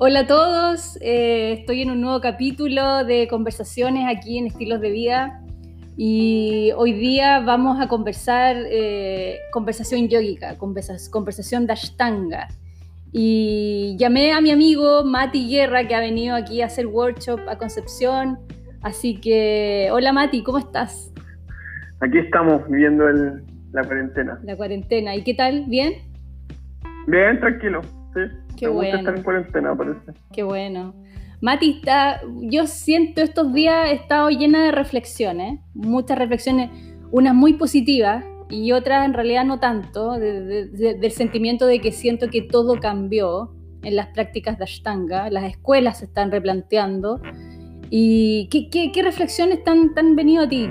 Hola a todos, eh, estoy en un nuevo capítulo de conversaciones aquí en Estilos de Vida y hoy día vamos a conversar eh, conversación yógica, conversación de Ashtanga. Y llamé a mi amigo Mati Guerra que ha venido aquí a hacer workshop a Concepción. Así que, hola Mati, ¿cómo estás? Aquí estamos viviendo la cuarentena. La cuarentena, ¿y qué tal? ¿Bien? Bien, tranquilo, sí. Qué bueno. estar en cuarentena, parece. Qué bueno. Mati, está, yo siento estos días he estado llena de reflexiones, muchas reflexiones, unas muy positivas y otras en realidad no tanto, del sentimiento de que siento que todo cambió en las prácticas de Ashtanga, las escuelas se están replanteando. ¿Y qué, qué, reflexiones tan, tan venido a ti?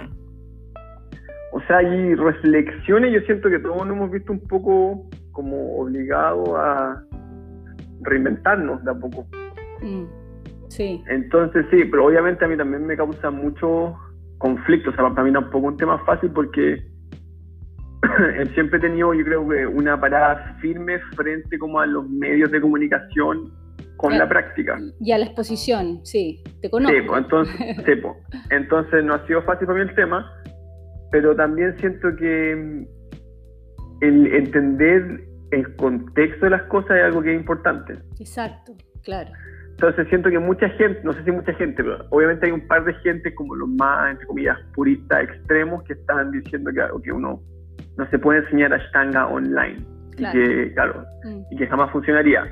O sea, hay reflexiones, yo siento que todos nos hemos visto un poco como obligados a reinventarnos de a poco. Mm, sí. Entonces sí, pero obviamente a mí también me causa mucho conflicto, o sea, para mí tampoco es un tema fácil porque siempre he tenido, yo creo que una parada firme frente como a los medios de comunicación con la práctica. Y a la exposición, sí, te conozco. Sí, pues, entonces, sí, pues. entonces no ha sido fácil para mí el tema, pero también siento que el entender el contexto de las cosas es algo que es importante. Exacto, claro. Entonces siento que mucha gente, no sé si mucha gente, pero obviamente hay un par de gente como los más, entre comillas, puristas extremos que están diciendo que, que uno no se puede enseñar Ashtanga online. Y que, claro, mm. y que jamás funcionaría.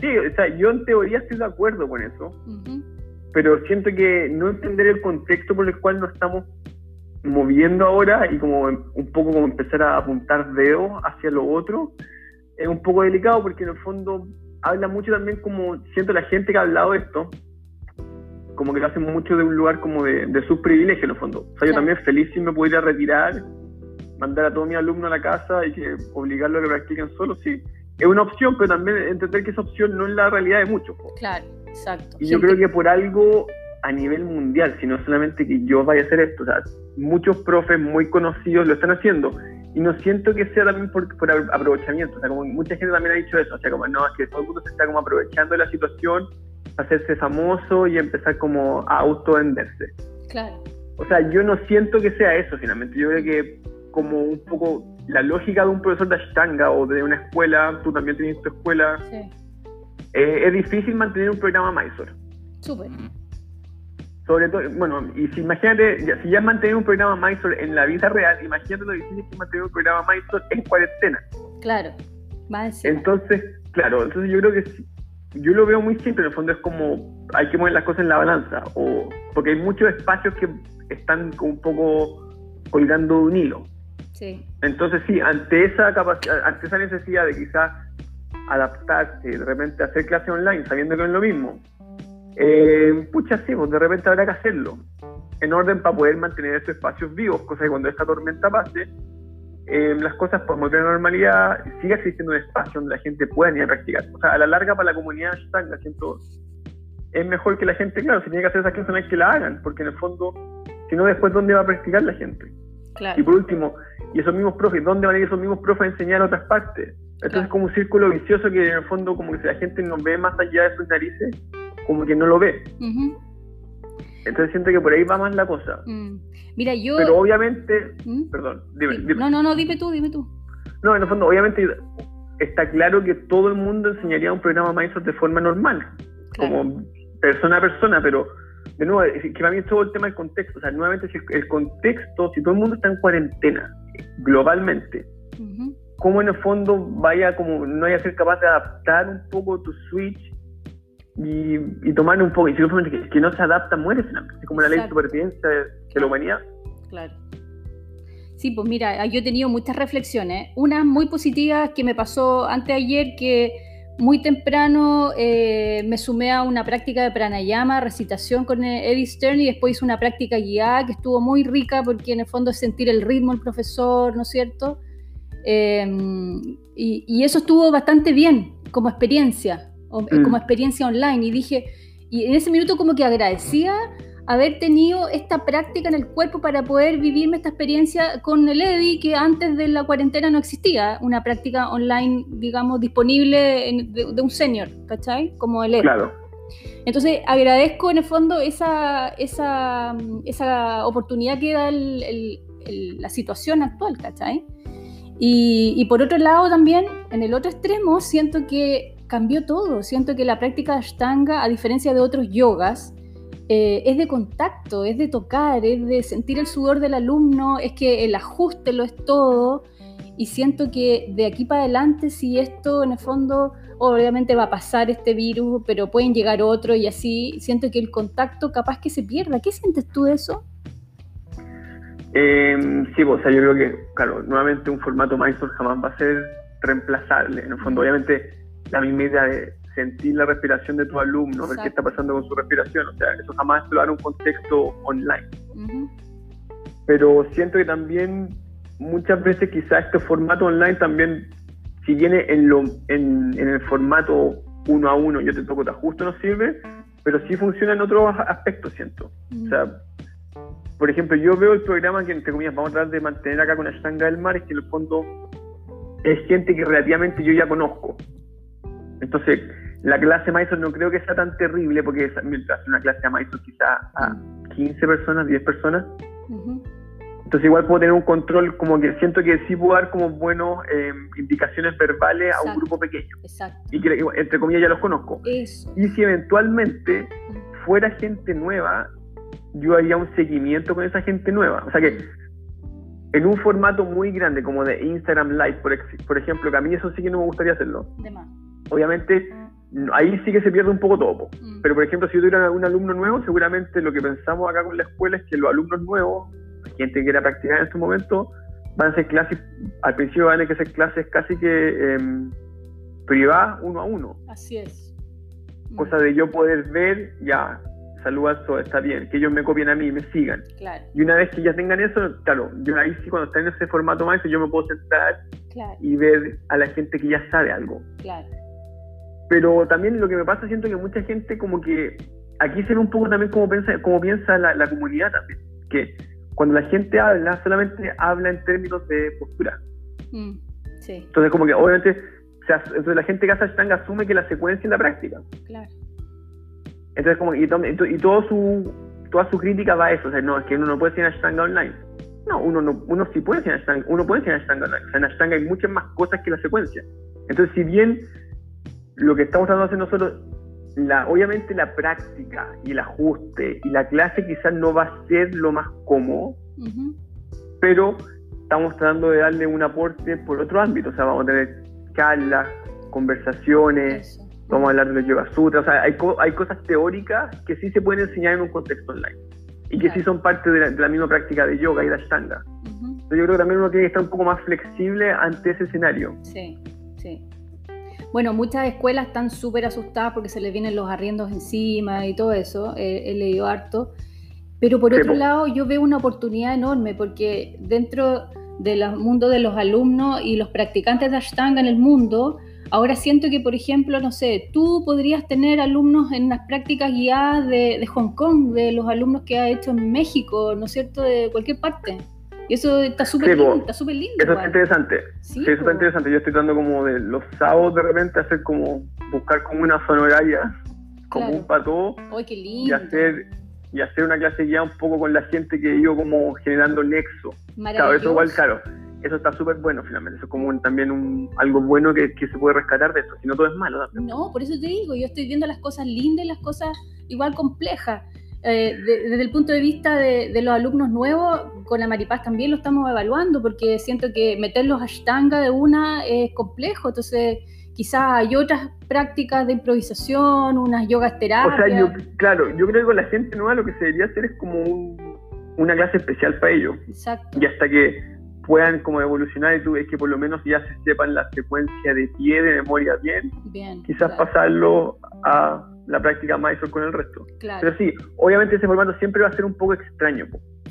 Sí, o sea, yo en teoría estoy de acuerdo con eso, pero siento que no entender el contexto por el cual nos estamos moviendo ahora y como un poco como empezar a apuntar dedos hacia lo otro, es un poco delicado porque en el fondo habla mucho también como, siento la gente que ha hablado de esto, como que lo hacen mucho de un lugar como de, de sus privilegios en el fondo. O sea, yo también feliz si me pudiera retirar, mandar a todos mis alumnos a la casa y que obligarlos a que practiquen solo, sí. Es una opción, pero también entender que esa opción no es la realidad de muchos. Claro, exacto. Y yo creo que por algo a nivel mundial, si no solamente que yo vaya a hacer esto, o sea, muchos profes muy conocidos lo están haciendo y no siento que sea también por, por, aprovechamiento, o sea, como mucha gente también ha dicho eso, o sea, como no, es que todo el mundo se está como aprovechando de la situación, hacerse famoso y empezar como a auto-venderse. Claro. O sea, yo no siento que sea eso finalmente, yo creo que como un poco la lógica de un profesor de Ashtanga o de una escuela, tú también tienes tu escuela, sí. eh, es difícil mantener un programa Mysore. Súper. Sobre todo, bueno, y si imagínate, si ya mantener un programa Mysore en la vida real, imagínate lo difícil que mantener un programa Mysore en cuarentena. Claro, va Entonces, claro, entonces yo creo que yo lo veo muy simple, en el fondo es como hay que mover las cosas en la balanza, o porque hay muchos espacios que están como un poco colgando de un hilo. Sí. Entonces sí, ante esa capacidad, ante esa necesidad de quizás adaptarse, de repente hacer clase online sabiendo que no es lo mismo, eh, pucha, sí, pues de repente habrá que hacerlo, en orden para poder mantener estos espacios vivos, cosa que cuando esta tormenta pase, eh, las cosas por volver a la normalidad, siga existiendo un espacio donde la gente pueda ir a practicar. O sea, a la larga para la comunidad Ashtanga, siento, es mejor que la gente, claro, si tiene que hacer esas cosas, que la hagan, porque en el fondo, si no, después, ¿dónde va a practicar la gente? Claro. Y por último, y esos mismos profes, ¿dónde van a ir esos mismos profes a enseñar a otras partes? Entonces es como un círculo vicioso que en el fondo como que si la gente no ve más allá de sus narices, como que no lo ve. Entonces siento que por ahí va más la cosa. Mm. Mira, yo... Pero obviamente... ¿Mm? Perdón, dime, No, no, no, dime tú, dime tú. No, en el fondo, obviamente está claro que todo el mundo enseñaría un programa maestro de forma normal, como persona a persona, pero de nuevo, que para mí es todo el tema del contexto. O sea, nuevamente, si el contexto, si todo el mundo está en cuarentena, globalmente, ¿cómo en el fondo vaya, como no vaya a ser capaz de adaptar un poco tu switch y, y tomar un poco, y si que, que no se adapta, muere finalmente, como la ley de supervivencia de, la humanidad. Claro. Sí, pues mira, yo he tenido muchas reflexiones. Una muy positiva que me pasó antes de ayer, que muy temprano eh, me sumé a una práctica de pranayama, recitación con Eddie Stern y después hice una práctica guiada que estuvo muy rica porque en el fondo es sentir el ritmo del profesor, ¿no es cierto? Eh, y, y, eso estuvo bastante bien como experiencia. Mm. como experiencia online y dije, y en ese minuto como que agradecía haber tenido esta práctica en el cuerpo para poder vivirme esta experiencia con el EDI que antes de la cuarentena no existía, una práctica online, digamos, disponible de, un senior, ¿cachai? Como el EDI. Claro. Entonces, agradezco en el fondo esa, esa, esa oportunidad que da la situación actual, ¿cachai? Y, y por otro lado también, en el otro extremo, siento que cambió todo. Siento que la práctica de Ashtanga, a diferencia de otros yogas, eh, es de contacto, es de tocar, es de sentir el sudor del alumno, es que el ajuste lo es todo. Y siento que de aquí para adelante, si esto en el fondo, obviamente va a pasar este virus, pero pueden llegar otros y así, siento que el contacto capaz que se pierda. ¿Qué sientes tú de eso? Eh, sí, pues, o sea, yo creo que, claro, nuevamente un formato Mysore jamás va a ser reemplazable. En el fondo, obviamente, la misma idea de sentir la respiración de tu alumno, ver qué está pasando con su respiración. O sea, eso jamás te lo en un contexto online. Pero siento que también muchas veces quizás este formato online también, si viene en, lo, en, el formato uno a uno, yo te toco, te ajusto, no sirve, pero sí funciona en otros aspectos, siento. O sea, por ejemplo, yo veo el programa que, entre comillas, vamos a tratar de mantener acá con Ashtanga del Mar, es que en el fondo es gente que relativamente yo ya conozco. Entonces, la clase Mysore no creo que sea tan terrible porque mientras una clase de Mysore quizá a 15 personas, 10 personas. Entonces igual puedo tener un control, como que siento que sí puedo dar como buenas em, indicaciones verbales a un grupo pequeño. Exacto. Y que entre comillas ya los conozco. Y si eventualmente fuera gente nueva, yo haría un seguimiento con esa gente nueva. O sea que en un formato muy grande como de Instagram Live, por, por ejemplo, que a mí eso sí que no me gustaría hacerlo. Obviamente ahí sí que se pierde un poco todo. Mm. Pero, por ejemplo, si yo tuviera un alumno nuevo, seguramente lo que pensamos acá con la escuela es que los alumnos nuevos, gente que quiera practicar en este momento, van a ser clases, al principio van a ser clases casi que eh, privadas, uno a uno. Así es. Mm. Cosa de yo poder ver, ya, saludas, está bien, que ellos me copien a mí y me sigan. Claro. Y una vez que ya tengan eso, claro, yo ahí sí cuando están en ese formato más, yo me puedo sentar y ver a la gente que ya sabe algo. Claro. Pero también lo que me pasa, siento que mucha gente como que aquí se ve un poco también como piensa, como piensa la, comunidad también, que cuando la gente habla, solamente habla en términos de postura. Mm, sí. Entonces como que obviamente, entonces la gente que hace Ashtanga asume que la secuencia es la práctica. Claro. Entonces como y, y, todo su, toda su crítica va a eso, o sea, no, es que uno no puede hacer Ashtanga online. No, uno, no, uno sí puede hacer Ashtanga, uno puede hacer Ashtanga online. O sea, en Ashtanga hay muchas más cosas que la secuencia. Entonces, si bien lo que estamos tratando de hacer nosotros, la, obviamente la práctica y el ajuste y la clase quizás no va a ser lo más cómodo, pero estamos tratando de darle un aporte por otro ámbito, o sea, vamos a tener charlas, conversaciones, vamos a hablar de los yoga sutras, o sea, hay, hay cosas teóricas que sí se pueden enseñar en un contexto online y que sí son parte de la, misma práctica de yoga y de ashtanga. Entonces yo creo que también uno tiene que estar un poco más flexible ante ese escenario. Sí. Bueno, muchas escuelas están súper asustadas porque se les vienen los arriendos encima y todo eso, he leído harto. Pero por otro lado, yo veo una oportunidad enorme porque dentro del mundo de los alumnos y los practicantes de Ashtanga en el mundo, ahora siento que, por ejemplo, no sé, tú podrías tener alumnos en las prácticas guiadas de, de Hong Kong, de los alumnos que ha hecho en México, ¿no es cierto?, de cualquier parte. Y eso está súper lindo, está súper lindo. Eso es interesante. Sí, eso está interesante. Yo estoy tratando como de los sábados de repente hacer como, buscar como una sonoraria, como un pato. ¡Ay, qué lindo! Y hacer, y hacer una clase ya un poco con la gente que yo como generando nexo. Claro, eso igual, claro. Eso está súper bueno finalmente. Eso es como también un, algo bueno que, que, se puede rescatar de eso. Si no, todo es malo. No, por eso te digo, yo estoy viendo las cosas lindas y las cosas igual complejas. Eh, desde el punto de vista de, los alumnos nuevos, con la Maripaz también lo estamos evaluando, porque siento que meterlos a Ashtanga de una es complejo, entonces quizás hay otras prácticas de improvisación, unas yogas terapias. O sea, yo, claro, yo creo que con la gente nueva lo que se debería hacer es como una clase especial para ellos. Exacto. Y hasta que puedan como evolucionar y tú ves que por lo menos ya se sepan la secuencia de pie, de memoria bien, bien quizás pasarlo a la práctica Mysore con el resto. Pero sí, obviamente ese formato siempre va a ser un poco extraño.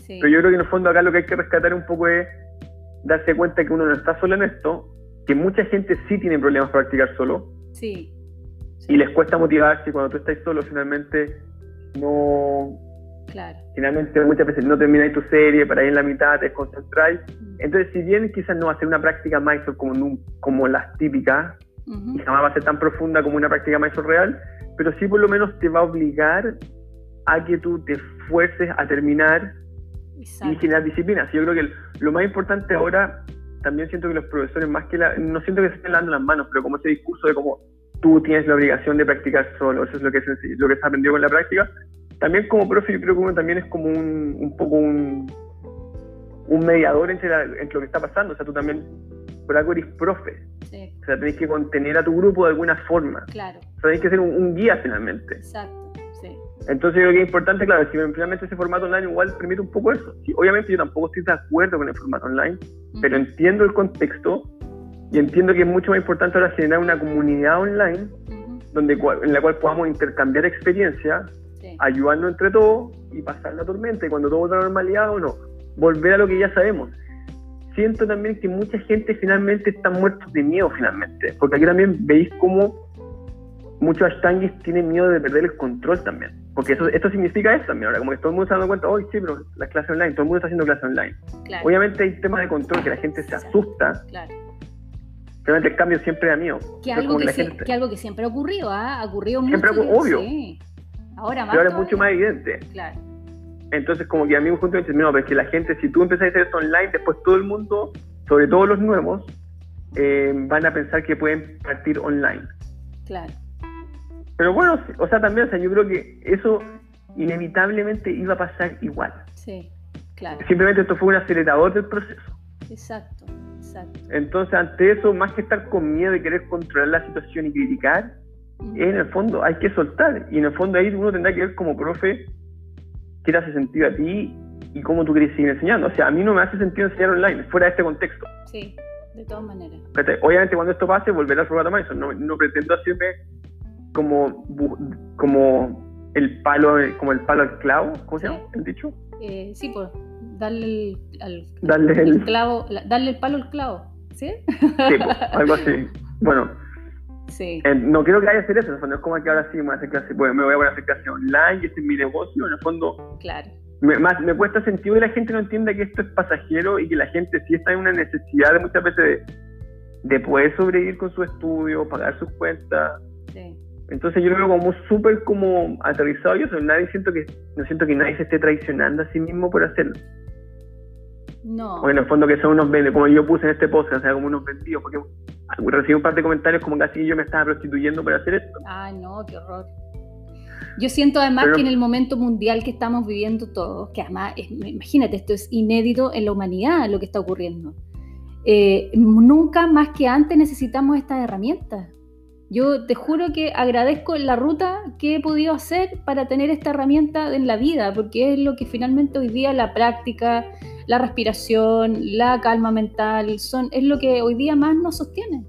Pero yo creo que en el fondo acá lo que hay que rescatar un poco es darse cuenta que uno no está solo en esto, que mucha gente sí tiene problemas para practicar solo. Sí. Y les cuesta motivarse cuando tú estás solo finalmente no... Claro. Finalmente muchas veces no termináis tu serie, para ir en la mitad te desconcentráis. Mm. Entonces, si bien quizás no va a ser una práctica Mysore como, como las típicas, y jamás va a ser tan profunda como una práctica Mysore real, pero sí por lo menos te va a obligar a que tú te esfuerces a terminar y generar disciplina. yo creo que lo más importante ahora, también siento que los profesores, más que la, no siento que se estén dando las manos, pero como ese discurso de cómo tú tienes la obligación de practicar solo, eso es lo que, se, lo que se aprendido con la práctica, también como profe yo creo que uno también es como un, un poco un, un mediador entre, entre, lo que está pasando, o sea, tú también por algo eres profe, o sea, tenés que contener a tu grupo de alguna forma, claro. o sea, tenés que ser un guía finalmente. Exacto. Entonces yo creo que es importante, claro, si finalmente ese formato online igual permite un poco eso. obviamente yo tampoco estoy de acuerdo con el formato online, pero entiendo el contexto y entiendo que es mucho más importante ahora generar una comunidad online donde, en la cual podamos intercambiar experiencias, ayudarnos entre todos y pasar la tormenta y cuando todo vuelva a la normalidad o no, volver a lo que ya sabemos. Siento también que mucha gente finalmente está muerta de miedo finalmente, porque aquí también veis cómo muchos ashtangis tienen miedo de perder el control también. Porque eso, esto significa eso también. Ahora, como que todo el mundo se está dando cuenta, hoy sí, pero las clases online, todo el mundo está haciendo clases online. Obviamente hay temas de control que la gente se asusta. Claro. Realmente el cambio siempre da miedo. Que algo que, algo que siempre ha ocurrido, ¿ah? Ha ocurrido siempre mucho. obvio. Ahora más. Pero ahora es mucho más evidente. Claro. Entonces, como que a mí me junto no, pero es que la gente, si tú empiezas a hacer esto online, después todo el mundo, sobre todo los nuevos, eh, van a pensar que pueden partir online. Claro. Pero bueno, o sea, también, o sea, yo creo que eso inevitablemente iba a pasar igual. Sí, claro. Simplemente esto fue un acelerador del proceso. Exacto, exacto. Entonces, ante eso, más que estar con miedo de querer controlar la situación y criticar, en el fondo hay que soltar. Y en el fondo ahí uno tendrá que ver como profe qué te hace sentido a ti y cómo tú quieres seguir enseñando. O sea, a mí no me hace sentido enseñar online, fuera de este contexto. Sí, de todas maneras. Obviamente cuando esto pase, volverá a probar eso. No, no pretendo hacerme como, como el palo como el palo al clavo, ¿cómo se llama el dicho? Eh, sí, pues darle el, al, darle el, clavo, darle el palo al clavo, ¿sí? Sí, pues, algo así. Bueno, sí. Eh, no quiero que haya hacer eso, en el fondo es como que ahora sí me voy a hacer clase, bueno, me voy a poner a hacer clase online y este es mi negocio, en el fondo. Claro. Me, más, me cuesta sentido que la gente no entienda que esto es pasajero y que la gente sí está en una necesidad de muchas veces de, de poder sobrevivir con su estudio, pagar sus cuentas. Sí. Entonces yo lo veo como súper como aterrizado yo, nadie siento que, no siento que nadie se esté traicionando a sí mismo por hacerlo. No. O en el fondo que son unos vendidos, como yo puse en este post, o sea, como unos vendidos, porque recibí un par de comentarios como casi yo me estaba prostituyendo por hacer esto. Ay, no, qué horror. Yo siento además que en el momento mundial que estamos viviendo todos, que además, imagínate, esto es inédito en la humanidad lo que está ocurriendo. Eh, nunca más que antes necesitamos estas herramientas. Yo te juro que agradezco la ruta que he podido hacer para tener esta herramienta en la vida, porque es lo que finalmente hoy día la práctica, la respiración, la calma mental, son, es lo que hoy día más nos sostiene.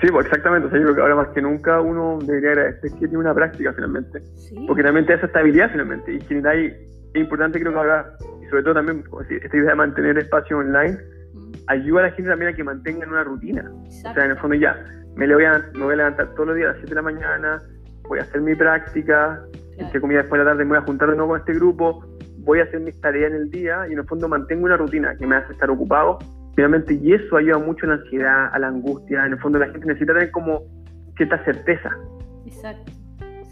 Sí, pues exactamente. O sea, yo creo que ahora más que nunca uno debería agradecer que tiene una práctica finalmente. Porque realmente esa estabilidad finalmente. Y generar, es importante creo que ahora, y sobre todo también, esta idea de mantener espacio online, mm. ayuda a la gente también a que mantengan una rutina. O sea, en el fondo ya, me, voy a, me voy a levantar todos los días a las 7 de la mañana, voy a hacer mi práctica, entre comillas después de la tarde me voy a juntar de nuevo con este grupo, voy a hacer mis tareas en el día y en el fondo mantengo una rutina que me hace estar ocupado finalmente y eso ayuda mucho a la ansiedad, a la angustia, en el fondo la gente necesita tener como cierta certeza. Exacto.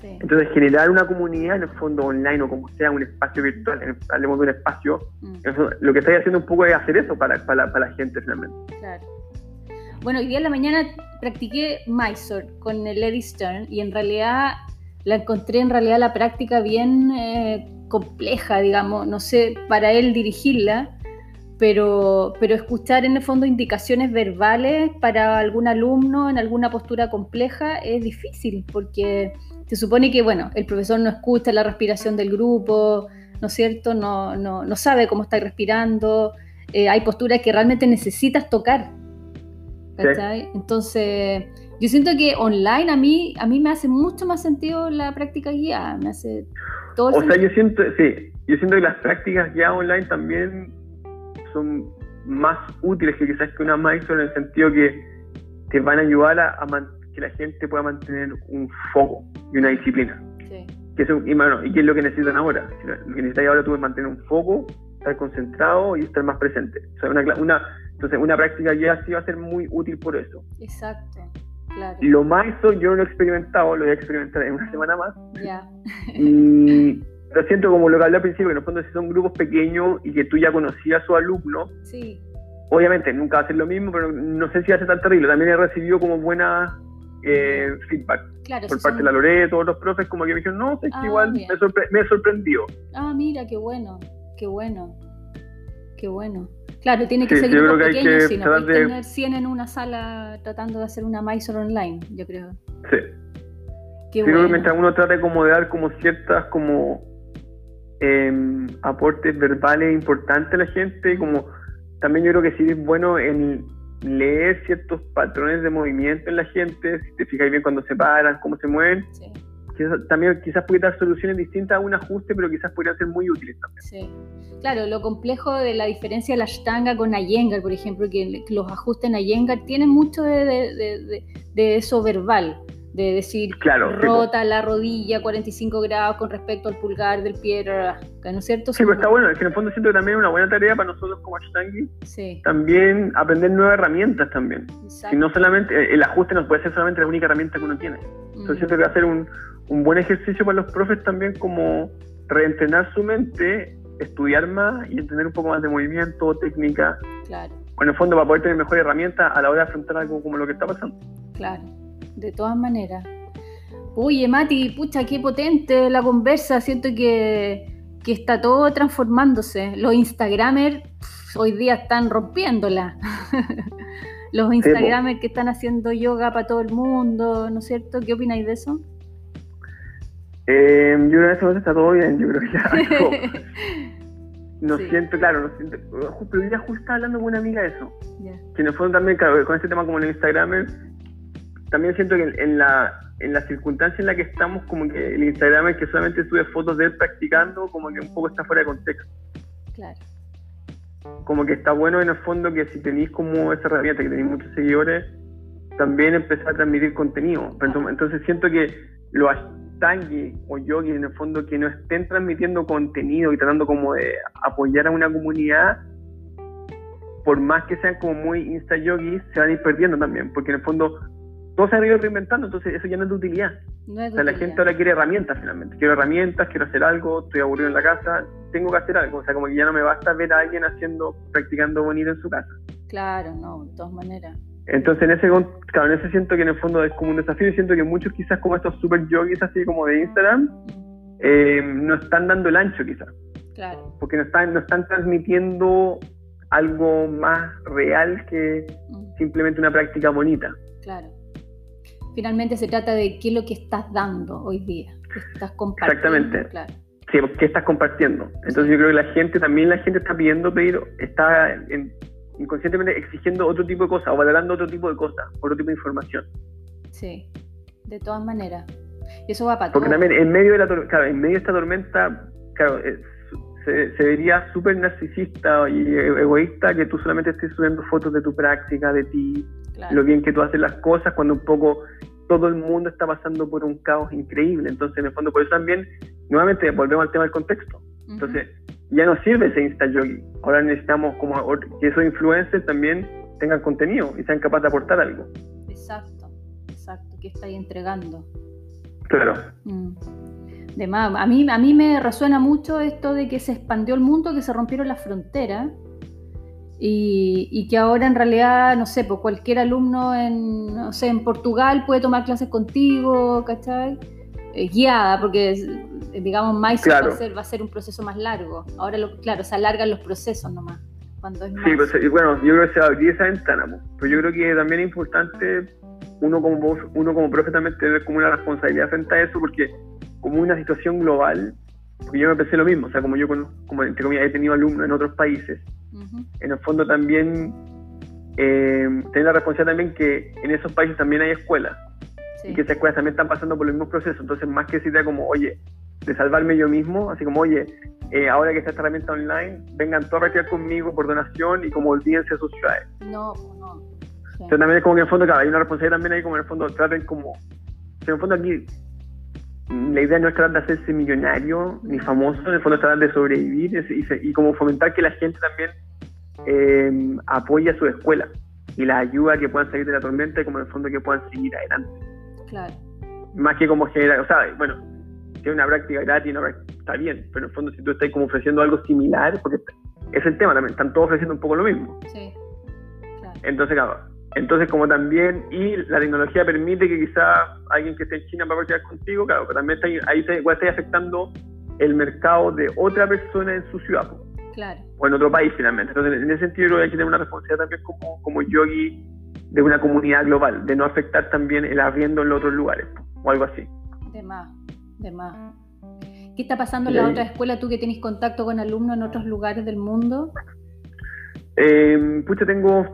Sí. Entonces generar una comunidad en el fondo online o como sea un espacio virtual, hablemos de un espacio, mm. lo que estoy haciendo un poco es hacer eso para, para, para la gente finalmente. Claro. Bueno, hoy día en la mañana practiqué Mysore con el Eddie Stern y en realidad la encontré en realidad la práctica bien eh, compleja, digamos, no sé, para él dirigirla, pero, pero escuchar en el fondo indicaciones verbales para algún alumno en alguna postura compleja es difícil, porque se supone que, bueno, el profesor no escucha la respiración del grupo, ¿no es cierto? No, no, no sabe cómo está respirando, eh, hay posturas que realmente necesitas tocar entonces, yo siento que online a mí, a mí me hace mucho más sentido la práctica guiada, me hace todo O sea, yo siento, sí, yo siento que las prácticas ya online también son más útiles que quizás que una maestro en el sentido que te van a ayudar a, que la gente pueda mantener un foco y una disciplina. Sí. Que eso, y, bueno, ¿Y qué es lo que necesitan ahora? Lo que necesitan ahora tú es mantener un foco, estar concentrado y estar más presente. O sea, una, una, entonces, una práctica ya sí va a ser muy útil por eso. Exacto. Claro. Lo más eso yo no lo he experimentado, lo voy a experimentar en una semana más. Ya. y lo siento como lo que hablé al principio, que en el fondo si son grupos pequeños y que tú ya conocías a su alumno, sí. obviamente nunca va a ser lo mismo, pero no sé si ser tan terrible. También he recibido como buena eh, feedback por parte de la Lore, todos los profes, como que me dijeron, no, es que ah, igual me, sorpre me sorprendió. Ah, mira, qué bueno, qué bueno, qué bueno. Claro, tiene que ser grupos pequeños, si no tener 100 en una sala tratando de hacer una Mysore online, yo creo. Sí. Qué bueno. que mientras uno trate como de dar como ciertas como eh, aportes verbales importantes a la gente, como también yo creo que sí es bueno en leer ciertos patrones de movimiento en la gente, si te fijas bien cuando se paran, cómo se mueven. También quizás puede dar soluciones distintas a un ajuste, pero quizás podrían ser muy útiles también. Sí. Claro, lo complejo de la diferencia de la Ashtanga con Iyengar, por ejemplo, que los ajustes en Iyengar tienen mucho de, de, de eso verbal de decir rota la rodilla 45 grados con respecto al pulgar del pie, ¿no es cierto? Sí, pues está bueno, es que en el fondo siento que también es una buena tarea para nosotros como Ashtangi, sí. también aprender nuevas herramientas también. Y no solamente, el ajuste no puede ser solamente la única herramienta que uno tiene. Entonces siento que va a ser un, un buen ejercicio para los profes también como reentrenar su mente, estudiar más y entender un poco más de movimiento, técnica. Claro. En el fondo para poder tener mejor herramienta a la hora de afrontar algo como lo que está pasando. Claro de todas maneras. Oye, Mati, pucha, qué potente la conversa. Siento que, que está todo transformándose. Los Instagramers hoy día están rompiéndola. Los Instagramers que están haciendo yoga para todo el mundo, ¿no es cierto? ¿Qué opináis de eso? Eh, yo creo que eso está todo bien. Yo creo que ya. no siento, claro, no siento. Pero ya justo estaba hablando con una amiga de eso. Que el fondo también, claro, con este tema como los Instagramers también siento que en la, en la circunstancia en la que estamos, como que el Instagram es que solamente sube fotos de él practicando, como que un poco está fuera de contexto. Claro. Como que está bueno en el fondo que si tenéis como esa herramienta, que tenéis muchos seguidores, también empezar a transmitir contenido. Entonces siento que los ashtangi o yogis en el fondo que no estén transmitiendo contenido y tratando como de apoyar a una comunidad, por más que sean como muy insta yogis, se van a ir perdiendo también, porque en el fondo todo se ha ido reinventando, entonces eso ya no es de utilidad. o sea, la gente ahora quiere herramientas finalmente. Quiero herramientas, quiero hacer algo, estoy aburrido en la casa, tengo que hacer algo. O sea, como que ya no me basta ver a alguien haciendo, practicando bonito en su casa. Claro, no, de todas maneras. Entonces, en ese, claro, en ese siento que en el fondo es como un desafío y siento que muchos quizás como estos super yogis así como de Instagram, eh, no están dando el ancho quizás. Claro. Porque no están, no están transmitiendo algo más real que mm. simplemente una práctica bonita. Claro finalmente se trata de qué es lo que estás dando hoy día, qué estás compartiendo. Exactamente. Claro. Sí, qué estás compartiendo. Entonces yo creo que la gente, también la gente está pidiendo pedir, está inconscientemente exigiendo otro tipo de cosas o valorando otro tipo de cosas, otro tipo de información. Sí, de todas maneras. Y eso va para Porque también en medio de la claro, en medio de esta tormenta, claro, se, se, vería súper narcisista y e, egoísta que tú solamente estés subiendo fotos de tu práctica, de ti, lo bien que tú haces las cosas, cuando un poco todo el mundo está pasando por un caos increíble. Entonces, en el fondo, por eso también, nuevamente, volvemos al tema del contexto. Entonces, ya no sirve ese Insta Yogi. Ahora necesitamos como que esos influencers también tengan contenido y sean capaces de aportar algo. Exacto, exacto, que estáis entregando. Claro. Mm. De más, a mí, a mí me resuena mucho esto de que se expandió el mundo, que se rompieron las fronteras y, que ahora en realidad, no sé, pues cualquier alumno en, no sé, en Portugal puede tomar clases contigo, ¿cachai? Eh, guiada, porque digamos, más va, a ser, va a ser un proceso más largo. Ahora, lo, claro, se alargan los procesos nomás. Cuando es Sí, pues, bueno, yo creo que se abrir esa ventana, pues. pero yo creo que también es importante uno como uno como profe también tener como una responsabilidad frente a eso, porque como una situación global, porque yo me pensé lo mismo, o sea, como yo, como entre comillas, he tenido alumnos en otros países, en el fondo también eh, tener la responsabilidad también que en esos países también hay escuelas y que esas escuelas también están pasando por los mismos procesos. Entonces, más que decir como, oye, de salvarme yo mismo, así como, oye, eh, ahora que está esta herramienta online, vengan todos a practicar conmigo por donación y como olvídense sus ciudades. No, no. Entonces, también es como que en el fondo, claro, hay una responsabilidad también ahí, como en el fondo traten como, en el fondo aquí la idea no es tratar de hacerse millonario ni famoso, en el fondo es tratar de sobrevivir y, y como fomentar que la gente también eh, apoye a su escuela y la ayuda que puedan salir de la tormenta y como en el fondo que puedan seguir adelante. Claro. Más que como generar, o sea, bueno, si es una práctica gratis, está bien, pero en el fondo si tú estás como ofreciendo algo similar, porque es el tema también, están todos ofreciendo un poco lo mismo. Sí, claro. Entonces, claro, entonces como también, y la tecnología permite que quizá alguien que esté en China para practicar contigo, claro, pero también está, ahí igual está afectando el mercado de otra persona en su ciudad. Claro. O en otro país finalmente. Entonces, en ese sentido creo que hay que tener una responsabilidad también como, como yogi de una comunidad global, de no afectar también el arriendo en los otros lugares, o algo así. De más de más. ¿Qué está pasando en la otra escuela, tú que tienes contacto con alumnos en otros lugares del mundo? Eh, pucha, tengo,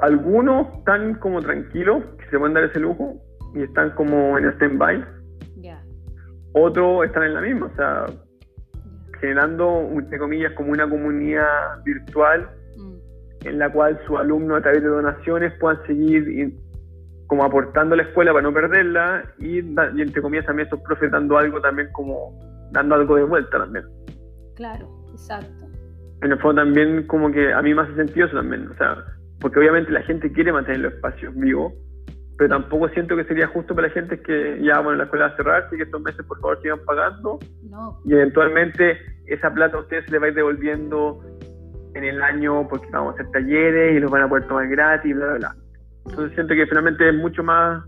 algunos están como tranquilos, que se pueden dar ese lujo, y están como en stand-by. Otros están en la misma, o sea, generando, entre comillas, como una comunidad virtual mm. en la cual sus alumnos a través de donaciones puedan seguir como aportando a la escuela para no perderla y, entre comillas también estos profes dando algo también como dando algo de vuelta también. Claro, exacto. En el fondo también como que a mí me hace sentido eso también, o sea, porque obviamente la gente quiere mantener los espacios vivos, pero tampoco siento que sería justo para la gente que ya, bueno, la escuela va a cerrar, y que estos meses por favor sigan pagando no. y eventualmente esa plata a ustedes se les va a ir devolviendo en el año porque vamos a hacer talleres y los van a poder tomar gratis, bla, bla, bla. Entonces siento que finalmente es mucho más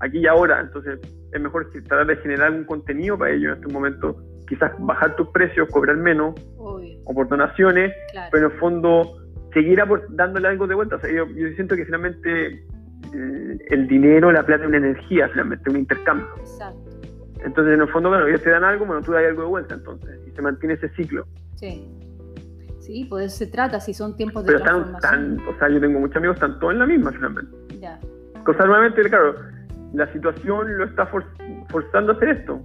aquí y ahora, entonces es mejor tratar de generar un contenido para ellos en este momento, quizás bajar tus precios, cobrar menos, o por donaciones, pero en el fondo seguir dándole algo de vuelta. yo, siento que finalmente eh, el dinero, la plata es una energía, finalmente, un intercambio. Exacto. Entonces, en el fondo, bueno, ellos te dan algo, bueno, tú das algo de vuelta, entonces, y se mantiene ese ciclo. Sí. Sí, pues se trata, si son tiempos de Pero transformación. o sea, yo tengo muchos amigos, están todos en la misma finalmente. Ya. Cosa nuevamente, claro, la situación lo está forzando a hacer esto.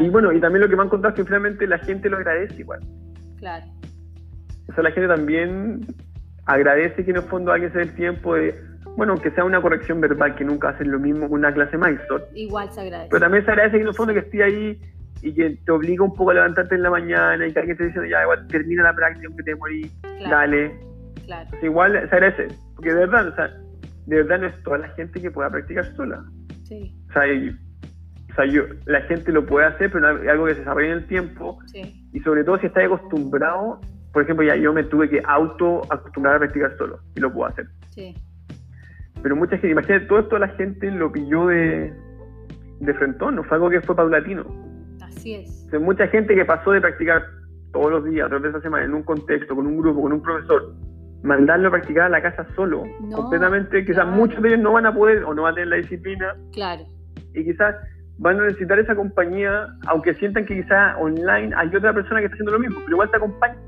Y bueno, y también lo que me han contado es que finalmente la gente lo agradece igual. Claro. O sea, la gente también agradece que en el fondo alguien se dé el tiempo de, bueno, aunque sea una corrección verbal, que nunca hacen lo mismo que una clase maestro. Igual se agradece. Pero también se agradece que en el fondo que esté ahí y que te obliga un poco a levantarte en la mañana y que alguien te dice, ya, igual termina la práctica aunque te morí, dale. Claro. igual se agradece, porque de verdad, o sea, de verdad no es toda la gente que pueda practicar sola. Sí. O sea, o sea yo, la gente lo puede hacer, pero es algo que se desarrolla en el tiempo. Sí. Y sobre todo si estás acostumbrado, por ejemplo, ya yo me tuve que auto acostumbrar a practicar solo y lo puedo hacer. Sí. Pero mucha gente, imagínate, todo esto la gente lo pilló de, de frentón, no fue algo que fue paulatino. Así es. mucha gente que pasó de practicar todos los días, tres veces a la semana, en un contexto, con un grupo, con un profesor, mandarlo a practicar a la casa solo, completamente, quizás muchos de ellos no van a poder o no van a tener la disciplina. Claro. Y quizás van a necesitar esa compañía, aunque sientan que quizás online hay otra persona que está haciendo lo mismo, pero igual te acompaña.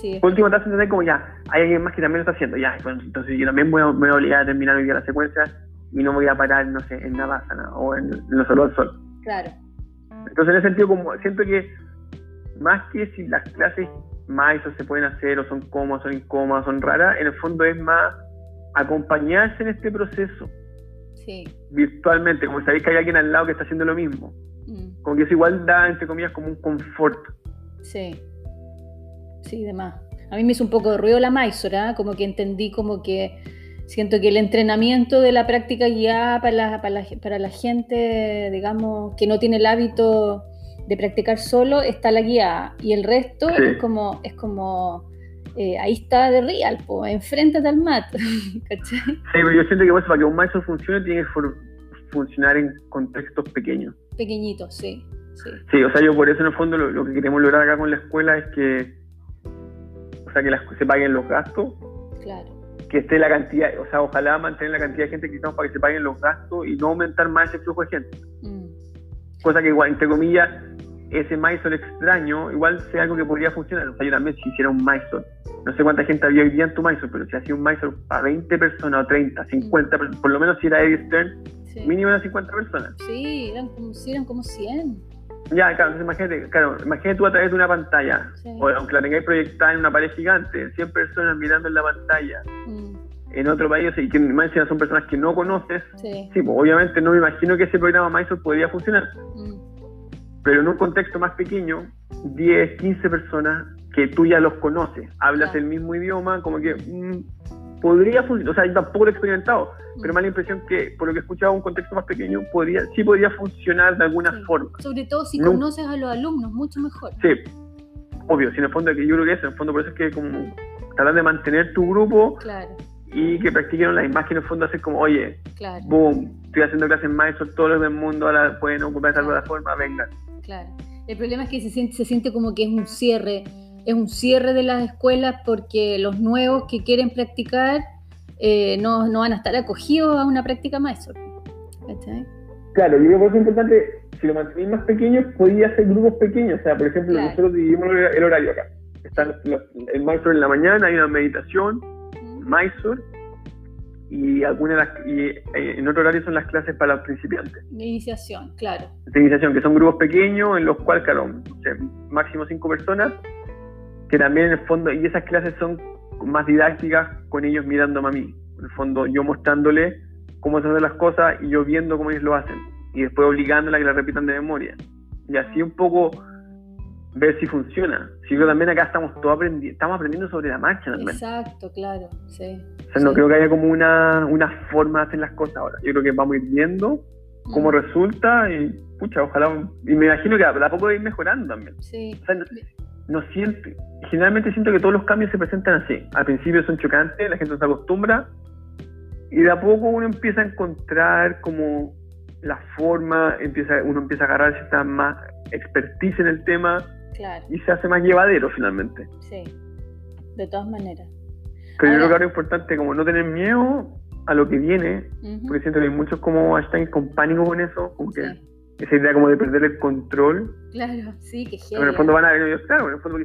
Sí. Por último, te hacen entender como ya, hay alguien más que también lo está haciendo, ya, entonces yo también voy a, me voy a obligar a terminar hoy día la secuencia y no voy a parar, no sé, en Navasana o en, en los del sol. Claro. Entonces, en ese sentido, como siento que más que si las clases más se pueden hacer o son cómodas, son incómodas, son raras, en el fondo es más acompañarse en este proceso. Sí. Virtualmente, como sabéis que hay alguien al lado que está haciendo lo mismo. Mm. Como que es igual da, entre comillas, como un confort. Sí. Sí, demás. A mí me hizo un poco de ruido la Mysore, ¿eh? como que entendí como que Siento que el entrenamiento de la práctica guiada para la, para la, para la gente, digamos, que no tiene el hábito de practicar solo, está la guía y el resto es como, es como eh, ahí está de real, po, enfréntate al mat. ¿cachai? Sí, pero yo siento que pues, para que un maestro funcione tiene que funcionar en contextos pequeños. Pequeñitos, sí, sí. Sí, o sea, yo por eso en el fondo lo, que queremos lograr acá con la escuela es que, sea, que las, se paguen los gastos. Claro que esté la cantidad, o sea, ojalá mantener la cantidad de gente que necesitamos para que se paguen los gastos y no aumentar más ese flujo de gente. Mm. Cosa que igual, entre comillas, ese Mysore extraño, igual sea algo que podría funcionar. O sea, yo también si hiciera un Mysore, no sé cuánta gente había hoy día en tu Mysore, pero si hacía un Mysore para 20 personas o 30, 50, mm. por lo menos si era Eddie Stern, mínimo eran 50 personas. Sí, eran como, eran como 100. Ya, claro, entonces imagínate, claro, imagínate tú a través de una pantalla, o aunque la tengáis proyectada en una pared gigante, 100 personas mirando en la pantalla, mm. en otro país, y que más son personas que no conoces, sí, pues obviamente no me imagino que ese programa Mysore podría funcionar. Mm. Pero en un contexto más pequeño, 10, 15 personas que tú ya los conoces, hablas el mismo idioma, como que mm, podría funcionar, o sea, yo tampoco lo he experimentado, pero me da la impresión que, por lo que he escuchado, un contexto más pequeño, podría, sí podría funcionar de alguna forma. Sobre todo si conoces a los alumnos, mucho mejor. Sí, obvio, si en el fondo que yo creo que eso, en el fondo por eso es que como tratar de mantener tu grupo y que practiquen más que en el fondo hacer como, oye, boom, estoy haciendo clases maestros, todos los del mundo ahora pueden ocupar esa plataforma, vengan. Claro. El problema es que se siente, se siente como que es un cierre, es un cierre de las escuelas porque los nuevos que quieren practicar eh, no, no, van a estar acogidos a una práctica maestro. Claro, yo creo que es importante si lo mantenís más pequeño, podía ser grupos pequeños. O sea, por ejemplo, nosotros dividimos el horario acá. Está el Mysore en la mañana, hay una meditación, Mysore, y algunas y eh, en otro horario son las clases para los principiantes. De iniciación, claro. De iniciación, que son grupos pequeños en los cuales, claro, máximo cinco personas, que también en el fondo, y esas clases son más didácticas con ellos mirándome a mí. En el fondo, yo mostrándole cómo se hacen las cosas y yo viendo cómo ellos lo hacen y después obligándola a que la repitan de memoria. Y así un poco ver si funciona. Si yo también acá estamos todos aprendiendo, estamos aprendiendo sobre la marcha también. Exacto, claro, sí. O sea, no creo que haya como una, una forma de hacer las cosas ahora. Yo creo que vamos a ir viendo cómo mm. resulta y, pucha, ojalá, y me imagino que a, poco va a ir mejorando también. Sí. O sea, no, siento, generalmente siento que todos los cambios se presentan así. Al principio son chocantes, la gente se acostumbra, y de a poco uno empieza a encontrar como la forma, empieza, uno empieza a agarrar cierta más expertise en el tema y se hace más llevadero finalmente. Sí, de todas maneras. Pero yo creo que es importante como no tener miedo a lo que viene, porque siento que hay muchos como están con pánico con eso, como que esa idea como de perder el control. Claro, sí, que genial. En el fondo van a ver, claro, en el fondo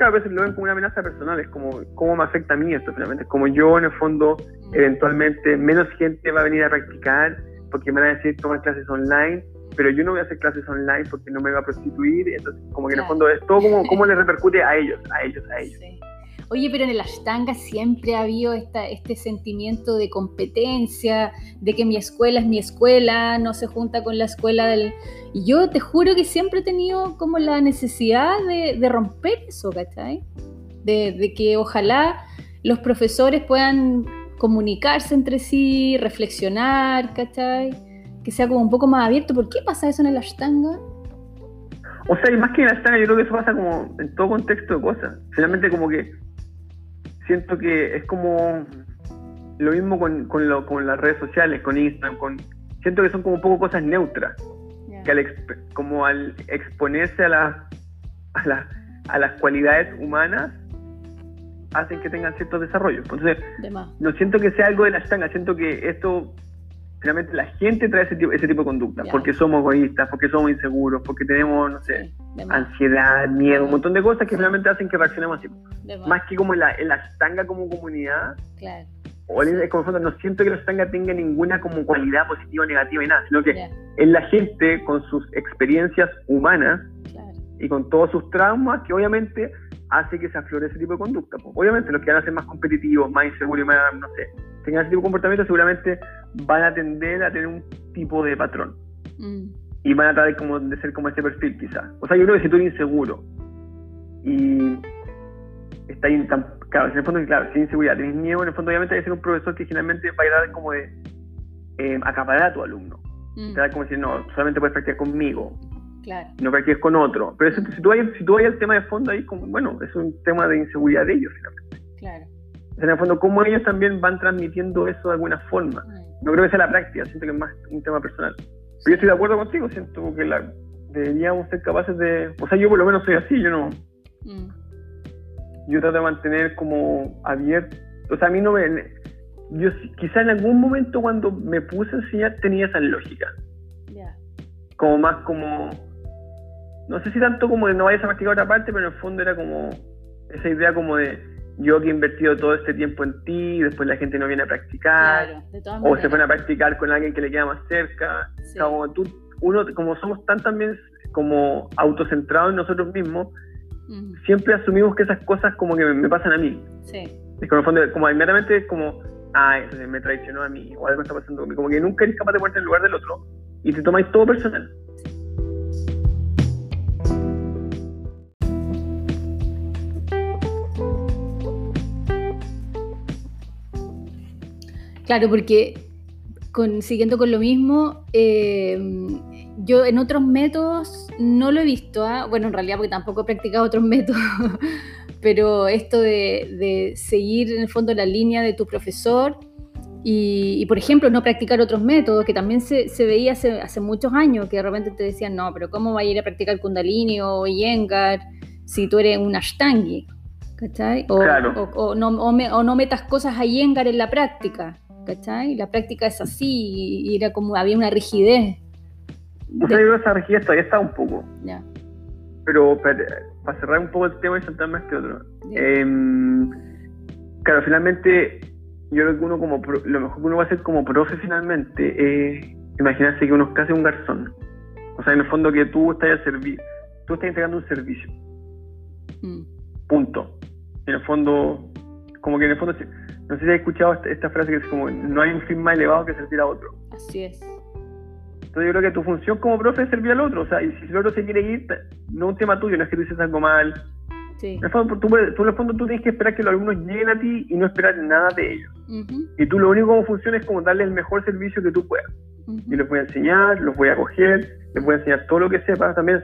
cada vez lo ven como una amenaza personal, es como cómo me afecta a mí esto finalmente, como yo en el fondo eventualmente menos gente va a venir a practicar, porque me van a decir tomar clases online, pero yo no voy a hacer clases online porque no me va a prostituir, entonces como que en el fondo es todo como cómo le repercute a ellos, a ellos, a ellos. Oye, pero en el Ashtanga siempre ha habido este sentimiento de competencia, de que mi escuela es mi escuela, no se junta con la escuela del... Y yo te juro que siempre he tenido como la necesidad de, romper eso, ¿cachai? De, que ojalá los profesores puedan comunicarse entre sí, reflexionar, ¿cachai? Que sea como un poco más abierto. ¿Por qué pasa eso en el Ashtanga? O sea, y más que en el Ashtanga, yo creo que eso pasa como en todo contexto de cosas. Finalmente, como que siento que es como lo mismo con, con, lo, con las redes sociales, con Instagram, con siento que son como un poco cosas neutras. Que al como al exponerse a, la, a, a las cualidades humanas, hacen que tengan ciertos desarrollos. Entonces, no siento que sea algo de la estanga, siento que esto, finalmente la gente trae ese tipo, ese tipo de conducta, porque somos egoístas, porque somos inseguros, porque tenemos, no sé, ansiedad, miedo, un montón de cosas que finalmente hacen que reaccionemos así. Más que como en la, en la estanga como comunidad. Claro. O en, como no siento que la estanga tenga ninguna como cualidad positiva o negativa y nada, sino que es la gente con sus experiencias humanas y con todos sus traumas que obviamente hace que se aflore ese tipo de conducta. obviamente los que van a ser más competitivos, más inseguros y más, no sé, tengan ese tipo de comportamiento seguramente van a tender a tener un tipo de patrón. Mm. Y van a tratar como de ser como ese perfil quizás. O sea, yo creo que si tú eres inseguro y está ahí tan, claro, en el fondo, claro, sin inseguridad, tienes miedo, en el fondo obviamente hay que ser un profesor que generalmente va a dar como de eh, acaparar a tu alumno. Mm. Te da como decir, no, solamente puedes practicar conmigo, Claro. No practiques con otro. Pero si, tú vayas, si tú vayas al tema de fondo ahí, como, bueno, es un tema de inseguridad de ellos finalmente. Claro. En el fondo, cómo ellos también van transmitiendo eso de alguna forma. No creo que sea la práctica, siento que es más un tema personal. Pero yo estoy de acuerdo contigo, siento que la, deberíamos ser capaces de... O sea, yo por lo menos soy así, yo no... Mm. Yo trato de mantener como abierto... O sea, a mí no me... Yo quizá en algún momento cuando me puse a enseñar tenía esa lógica. Como más como no sé si tanto como de no vayas a practicar otra parte, pero en el fondo era como esa idea como de yo que he invertido todo este tiempo en ti, y después la gente no viene a practicar, o se pone a practicar con alguien que le queda más cerca. como tú, uno, como somos tan también como autocentrados en nosotros mismos, siempre asumimos que esas cosas como que me, pasan a mí. Sí. Es como en el fondo, como inmediatamente como ah, me traicionó a mí, o algo está pasando conmigo. Como que nunca eres capaz de ponerte en el lugar del otro y te tomáis todo personal. Claro, porque siguiendo con lo mismo, eh, yo en otros métodos no lo he visto, ¿ah? bueno, en realidad porque tampoco he practicado otros métodos, pero esto de, seguir en el fondo la línea de tu profesor y, por ejemplo, no practicar otros métodos, que también se, veía hace, muchos años, que de repente te decían, no, pero ¿cómo va a ir a practicar Kundalini o Yengar si tú eres un Ashtangi? ¿Cachai? O, no, o no metas cosas a Yengar en la práctica, ¿cachai? La práctica es así y era como, había una rigidez. O sea, esa rigidez todavía está un poco. Ya. Pero, para cerrar un poco el tema y saltar más que otro. Em, claro, finalmente, yo creo que uno como, lo mejor que uno va a hacer como profesionalmente es imaginarse que uno es casi un garzón. O sea, en el fondo que tú estás a servir, tú estás entregando un servicio. Mm. Punto. En el fondo, como que en el fondo, no sé si has escuchado esta, frase que es como, no hay un fin más elevado que servir a otro. Así es. Entonces yo creo que tu función como profe es servir al otro. O sea, y si el otro se quiere ir, no es un tema tuyo, no es que tú dices algo mal. Sí. En el fondo, tú, en el fondo tú tienes que esperar que los alumnos lleguen a ti y no esperar nada de ellos. Y tú lo único como funciona es como darle el mejor servicio que tú puedas. Y les voy a enseñar, los voy a coger, les voy a enseñar todo lo que sepa. También,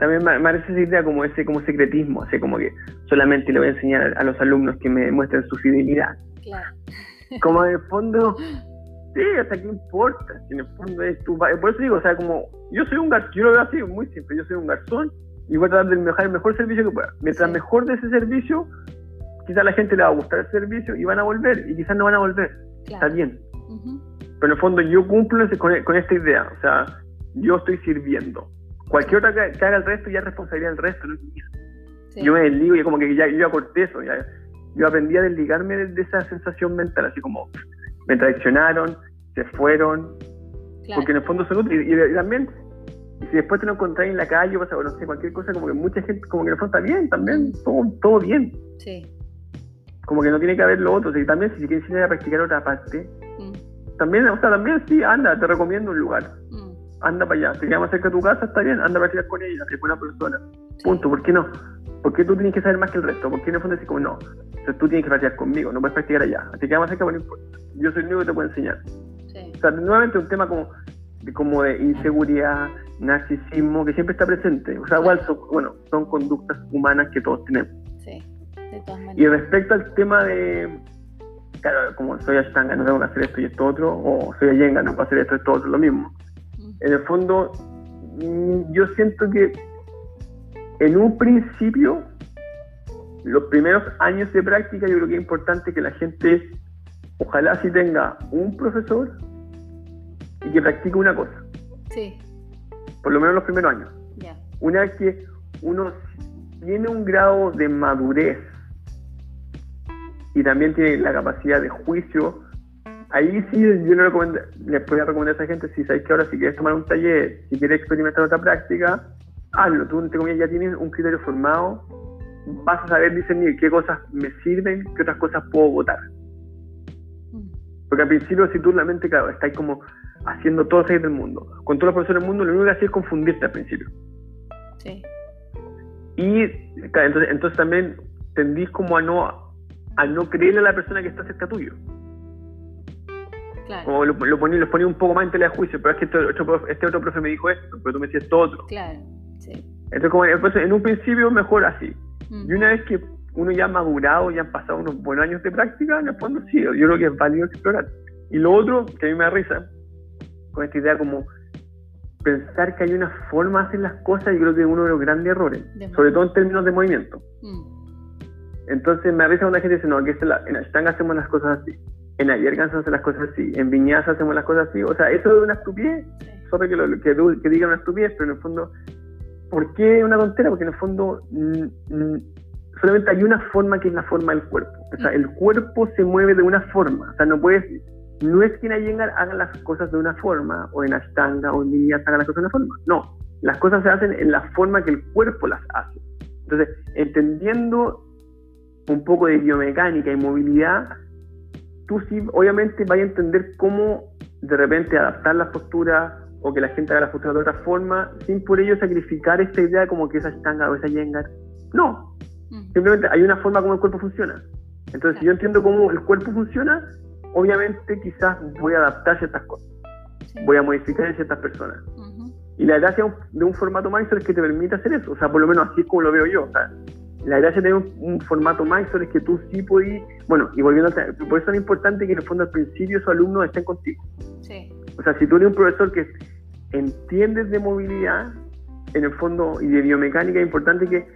también me parece esa idea como ese como secretismo, así como que solamente le voy a enseñar a los alumnos que me muestren su fidelidad. Claro. Como en el fondo, Sí, hasta qué importa, si en el fondo es tu... Por eso digo, o sea, como yo soy un garzón, yo lo veo así, muy simple, yo soy un garzón y voy a tratar de mejorar el mejor servicio que pueda. Mientras mejor de ese servicio, quizás a la gente le va a gustar el servicio y van a volver, y quizás no van a volver. Está bien. Pero en el fondo yo cumplo con, esta idea, o sea, yo estoy sirviendo. Cualquier otra que, haga el resto ya es responsabilidad del resto, no es mía. Yo me desligo y como que ya, yo ya corté eso, ya, yo aprendí a desligarme de esa sensación mental, así como me traicionaron, se fueron, porque en el fondo son útiles. Y, también, si después te lo encontrás en la calle pasa, no sé, cualquier cosa, como que mucha gente, como que en el fondo está bien, también, todo, todo bien. Sí. Como que no tiene que haber lo otro. Y también, si quieres ir a practicar otra parte, mm. también, o sea, también sí, anda, te recomiendo un lugar. Mm. Anda para allá. Si queda más cerca de tu casa, está bien, anda a practicar con ella, que es buena persona. Punto. ¿Por qué no? ¿Por qué tú tienes que saber más que el resto? ¿Por qué en el fondo decís como no? Entonces tú tienes que practicar conmigo, no puedes practicar allá. Así que más cerca, bueno, yo soy el único que te puedo enseñar. O sea, nuevamente un tema como de, como de inseguridad, narcisismo, que siempre está presente. O sea, igual son, bueno, son conductas humanas que todos tenemos. Sí, de todas maneras. Y respecto al tema de, claro, como soy Ashtanga, no tengo que hacer esto y esto otro, o soy Ayenga, no puedo hacer esto y esto otro, lo mismo. En el fondo, mm, yo siento que en un principio los primeros años de práctica yo creo que es importante que la gente ojalá sí tenga un profesor y que practique una cosa. Sí. Por lo menos los primeros años. Una vez que uno tiene un grado de madurez y también tiene la capacidad de juicio, ahí sí yo le, les podría recomendar a esa gente, si sabéis que ahora si quieres tomar un taller, si quieres experimentar otra práctica, hazlo. Tú, entre comillas, ya tienes un criterio formado vas a saber discernir qué cosas me sirven, qué otras cosas puedo votar. Mm. Porque al principio, si tú la mente, claro, estás como haciendo todo el del mundo. Con todos los profesores del mundo, lo único que haces es confundirte al principio. Sí. Y entonces, entonces también tendís como a no, a no creerle a la persona que está cerca tuyo. Claro. Como lo, lo ponía, los ponía un poco más en tela de juicio, pero es que este otro, profe, este otro profe me dijo esto, pero tú me decías esto otro. Claro, sí. Entonces, como, en un principio, mejor así. Y una vez que uno ya ha madurado y han pasado unos buenos años de práctica, en el fondo sí, yo creo que es válido explorar. Y lo otro, que a mí me da risa, con esta idea como pensar que hay una forma de hacer las cosas, yo creo que es uno de los grandes errores, sobre todo en términos de movimiento. Mm. Entonces me da risa cuando la gente dice, no, que en Ashtanga hacemos las cosas así, en Ayergan se hacen las cosas así, en Viñasa hacemos las cosas así, o sea, eso es una estupidez, sobre que, lo, que, que digan una estupidez, pero en el fondo ¿Por qué una tontera? Porque en el fondo solamente hay una forma que es la forma del cuerpo. O sea, el cuerpo se mueve de una forma. O sea, no puedes, no es que en Ayengar haga las cosas de una forma, o en Ashtanga o en Vinyasa haga las cosas de una forma. No, las cosas se hacen en la forma que el cuerpo las hace. Entonces, entendiendo un poco de biomecánica y movilidad, tú sí, obviamente, vas a entender cómo de repente adaptar las posturas o que la gente haga la postura de otra forma, sin por ello sacrificar esta idea como que esa estanga o esa yenga. No. Simplemente hay una forma como el cuerpo funciona. Entonces, si yo entiendo cómo el cuerpo funciona, obviamente quizás voy a adaptar ciertas cosas. Voy a modificar en ciertas personas. Y la gracia de un formato Mysore es que te permite hacer eso. O sea, por lo menos así es como lo veo yo. O sea, la gracia de tener un, formato Mysore es que tú sí puedes, bueno, y volviendo a por eso es importante que en el fondo al principio esos alumnos estén contigo. Sí. O sea, si tú eres un profesor que entiendes de movilidad, en el fondo, y de biomecánica, es importante que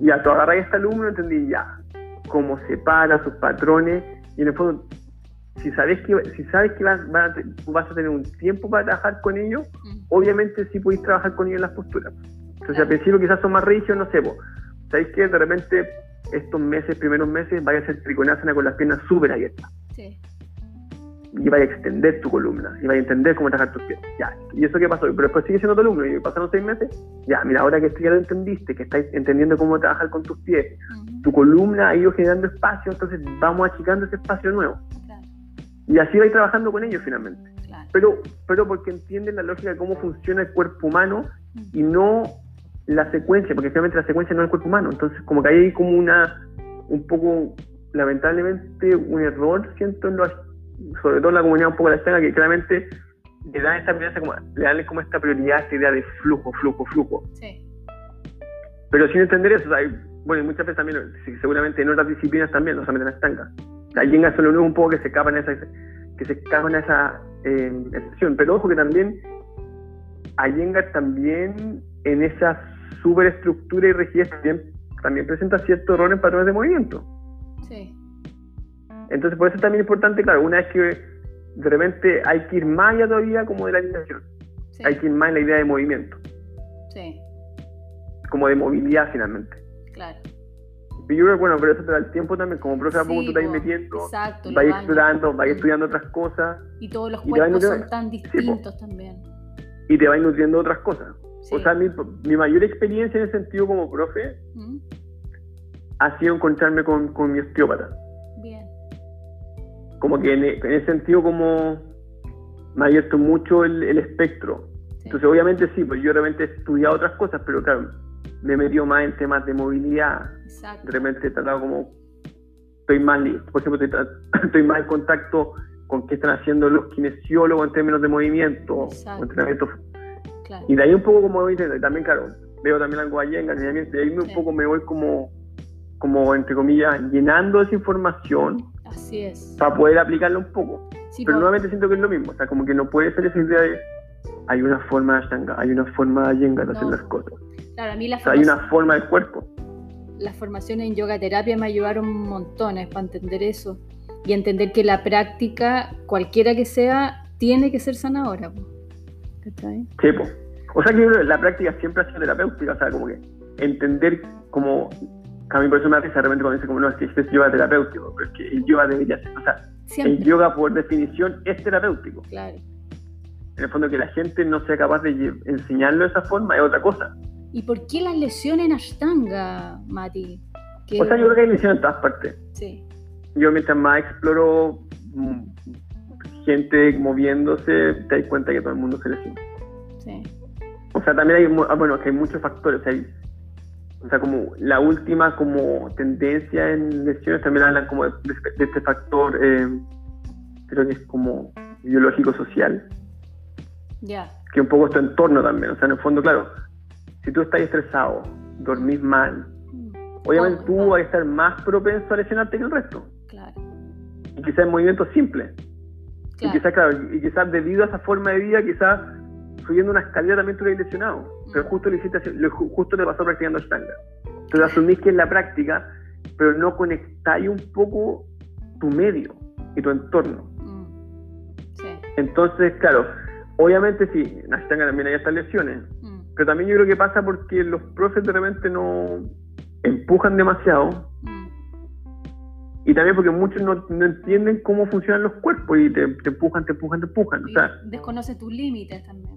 ya tú agarras a este alumno, entendí ya cómo se para, sus patrones, y en el fondo si sabes que si sabes que vas, vas, a, tener un tiempo para trabajar con ellos, obviamente sí podéis trabajar con ellos en las posturas. Entonces al principio quizás son más rígidos, no sé, vos. Sabéis que de repente estos meses, primeros meses, vaya a ser triconasana con las piernas súper abiertas. Sí. Y vaya a extender tu columna, y vaya a entender cómo trabajar tus pies. Ya, ¿y eso qué pasó? Pero después sigue siendo tu alumno, y pasaron seis meses, ya, mira, ahora que ya lo entendiste, que estáis entendiendo cómo trabajar con tus pies, tu columna ha ido generando espacio, entonces vamos achicando ese espacio nuevo. Y así va trabajando con ellos finalmente. Pero, pero porque entienden la lógica de cómo funciona el cuerpo humano y no la secuencia, porque finalmente la secuencia no es el cuerpo humano. Entonces, como que hay como una, un poco, lamentablemente, un error, siento, en sobre todo en la comunidad un poco de la escena, que claramente le dan esta prioridad, como, le dan como esta prioridad, esta idea de flujo, flujo, flujo. Sí. Pero sin entender eso, hay, bueno, y muchas veces también, seguramente en otras disciplinas también, no solamente en la estanca, Yenga son lo un poco que se escapan en esa, que se escapan en esa eh, excepción. Pero ojo que también Yenga también en esa superestructura y rigidez también, también presenta cierto error en patrones de movimiento. Sí. Entonces por eso es también importante, claro, una vez que de repente hay que ir más allá todavía como de la alineación. Hay que ir más en la idea de movimiento. Sí. Como de movilidad finalmente. Claro. Y yo creo que, bueno, pero eso te da el tiempo también, como profe, a poco tú estás metiendo, exacto, vas explorando, vas estudiando otras cosas. Y todos los cuerpos son tan distintos también. Y te vas nutriendo otras cosas. O sea, mi, mi, mayor experiencia en ese sentido como profe ¿Mm? ha sido encontrarme con, con, mi osteópata. Bien. Como que en, en, ese sentido como me ha abierto mucho el, el espectro. Entonces, obviamente sí, pues yo realmente he estudiado otras cosas, pero claro, me he metido más en temas de movilidad. Exacto. De repente he tratado como, estoy más, por ejemplo, estoy, más en contacto con qué están haciendo los kinesiólogos en términos de movimiento, entrenamiento. Y de ahí un poco como también claro, veo también algo allá en entrenamiento, y ahí un poco me voy como, como entre comillas, llenando esa información. Así es. Para poder aplicarla un poco. Pero nuevamente siento que es lo mismo, o sea, como que no puede ser esa idea de hay una forma de Shanga, hay una forma de Yenga de hacer las cosas. Claro, a mí la hay una forma del cuerpo. Las formaciones en yoga terapia me ayudaron montones para entender eso y entender que la práctica, cualquiera que sea, tiene que ser sanadora. ¿Cachai? Sí, pues. O sea que la práctica siempre ha sido terapéutica, o sea, como que entender como a mí por eso me hace de repente cuando dice como no, es que este es yoga terapéutico, pero es que el yoga debería ser, o sea, el yoga por definición es terapéutico. Claro. En el fondo que la gente no sea capaz de enseñarlo de esa forma es otra cosa. ¿Y por qué las lesiones en Ashtanga, Mati? O sea, yo creo que hay lesiones en todas partes. Sí. Yo mientras más exploro mm, gente moviéndose, te das cuenta que todo el mundo se lesiona. Sí. O sea, también hay, ah, bueno, que hay muchos factores. O sea, como la última como tendencia en lesiones también hablan como de, este factor, eh, creo que es como biológico-social. Ya. Que un poco es tu entorno también. O sea, en el fondo, claro, si tú estás estresado, dormís mal, mm. obviamente tú vas a estar más propenso a lesionarte que el resto. Claro. Y quizás en movimientos simples. Y quizás, claro, y quizás debido a esa forma de vida, quizás subiendo una escalera también tú lesionado. Mm. Pero justo le, hiciste, justo te pasó practicando Ashtanga. Entonces asumís que es la práctica, pero no conectáis un poco tu medio y tu entorno. Mm. Sí. Entonces, claro, obviamente sí, en Ashtanga también hay estas lesiones, pero también yo creo que pasa porque los profes de repente no empujan demasiado. Y también porque muchos no, entienden cómo funcionan los cuerpos y te, empujan, te empujan, te empujan. desconoce tus límites también.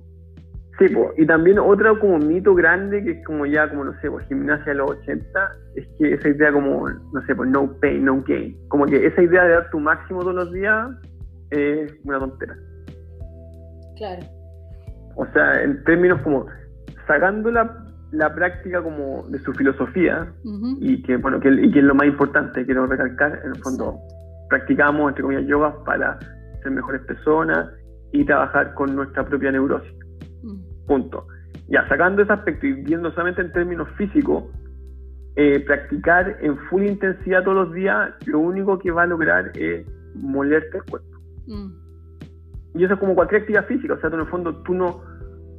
Sí, y también otro como mito grande que es como ya, como no sé, pues gimnasia de los 80, es que esa idea como, no sé, pues no pain, no gain. Como que esa idea de dar tu máximo todos los días es una tontera. Claro. O sea, en términos como sacando la, práctica como de su filosofía y que bueno que, y que es lo más importante quiero recalcar en el fondo practicamos entre comillas yoga para ser mejores personas y trabajar con nuestra propia neurosis. Punto. Ya sacando ese aspecto y viendo solamente en términos físicos eh, practicar en full intensidad todos los días lo único que va a lograr es molerte el cuerpo. Y eso es como cualquier actividad física o sea en el fondo tú no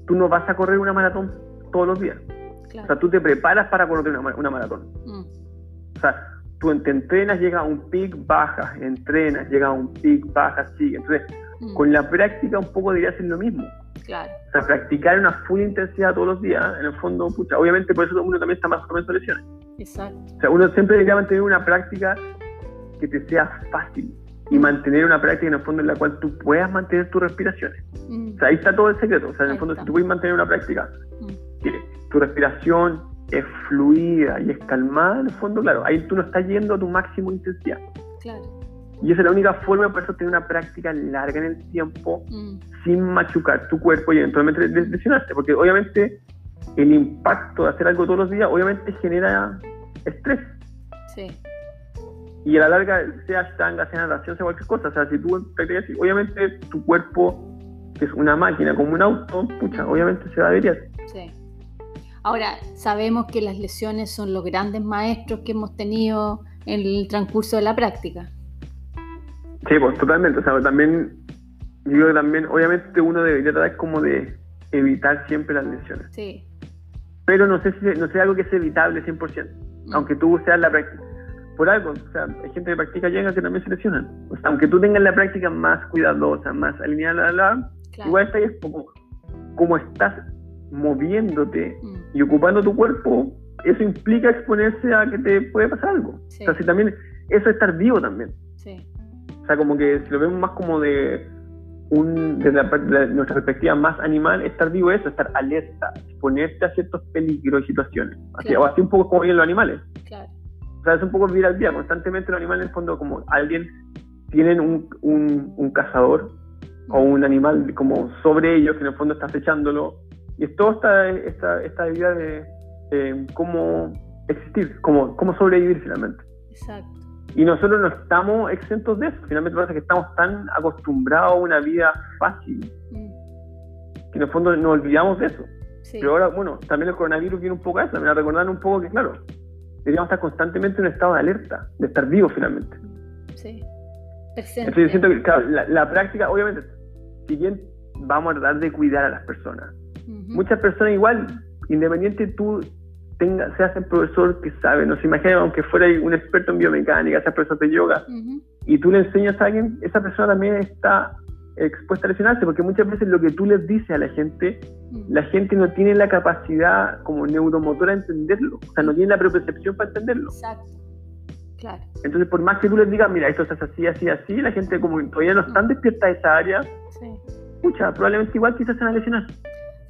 tú no vas a correr una maratón todos los días o sea, tú te preparas para correr una, maratón. Mm. O sea, tú te entrenas, llega a un pic, bajas, entrenas, llega a un pic, bajas, sigue. Entonces, mm. con la práctica un poco debería ser lo mismo. Claro. O sea, practicar una full intensidad todos los días, en el fondo, pucha, obviamente por eso uno también está más propenso a lesiones. Exacto. O sea, uno siempre debería mantener una práctica que te sea fácil y mm. mantener una práctica en el fondo en la cual tú puedas mantener tus respiraciones. O sea, ahí está todo el secreto. O sea, en el fondo, si tú puedes mantener una práctica tu respiración es fluida y es calmada, en el fondo, claro, ahí tú no estás yendo a tu máximo intensidad. Claro. Y esa es la única forma para eso tener una práctica larga en el tiempo mm. sin machucar tu cuerpo y eventualmente lesionarte, porque obviamente el impacto de hacer algo todos los días obviamente genera estrés. Sí. Y a la larga, sea ashtanga, sea natación, sea cualquier cosa, o sea, si tú practicas, obviamente tu cuerpo, que es una máquina como un auto, pucha, obviamente se va a averiar. Sí. Ahora, sabemos que las lesiones son los grandes maestros que hemos tenido en el transcurso de la práctica. Sí, pues totalmente. O sea, también, yo también, obviamente uno debería tratar como de evitar siempre las lesiones. Sí. Pero no sé si no sé algo que es evitable 100%, mm. aunque tú seas la práctica. Por algo, o sea, hay gente que practica yoga que también se lesionan. O sea, aunque tú tengas la práctica más cuidadosa, más alineada, la, igual está ahí es como, como estás moviéndote mm. Y ocupando tu cuerpo, eso implica exponerse a que te puede pasar algo. O sea, si también, eso es estar vivo también. O sea, como que si lo vemos más como de un, desde, nuestra perspectiva más animal, estar vivo es estar alerta, exponerte a ciertos peligros y situaciones. Así, O así un poco como viven los animales. O sea, es un poco vivir al día. Constantemente los animales, en el fondo, como alguien, tienen un, un, cazador o un animal como sobre ellos que en el fondo está acechándolo y es toda esta, esta, idea de cómo existir, cómo, cómo sobrevivir finalmente. Exacto. Y nosotros no estamos exentos de eso. Finalmente pasa que estamos tan acostumbrados a una vida fácil mm. que en el fondo nos olvidamos de eso. Pero ahora, bueno, también el coronavirus viene un poco a eso, también a recordar un poco que, claro, deberíamos estar constantemente en un estado de alerta, de estar vivos finalmente. Sí. Entonces yo siento que, claro, la, la práctica, obviamente, si bien vamos a tratar de cuidar a las personas, Muchas personas igual, independiente tú tengas, seas el profesor que sabe, no se imagina, aunque fuera un experto en biomecánica, seas profesor de yoga, y tú le enseñas a alguien, esa persona también está expuesta a lesionarse, porque muchas veces lo que tú les dices a la gente, la gente no tiene la capacidad como neuromotora de entenderlo, o sea, no tiene la percepción para entenderlo. Exacto. Claro. Entonces, por más que tú les digas, mira, esto es así, así, así, la gente como todavía no están despierta a esa área, sí. probablemente igual quizás se van a lesionar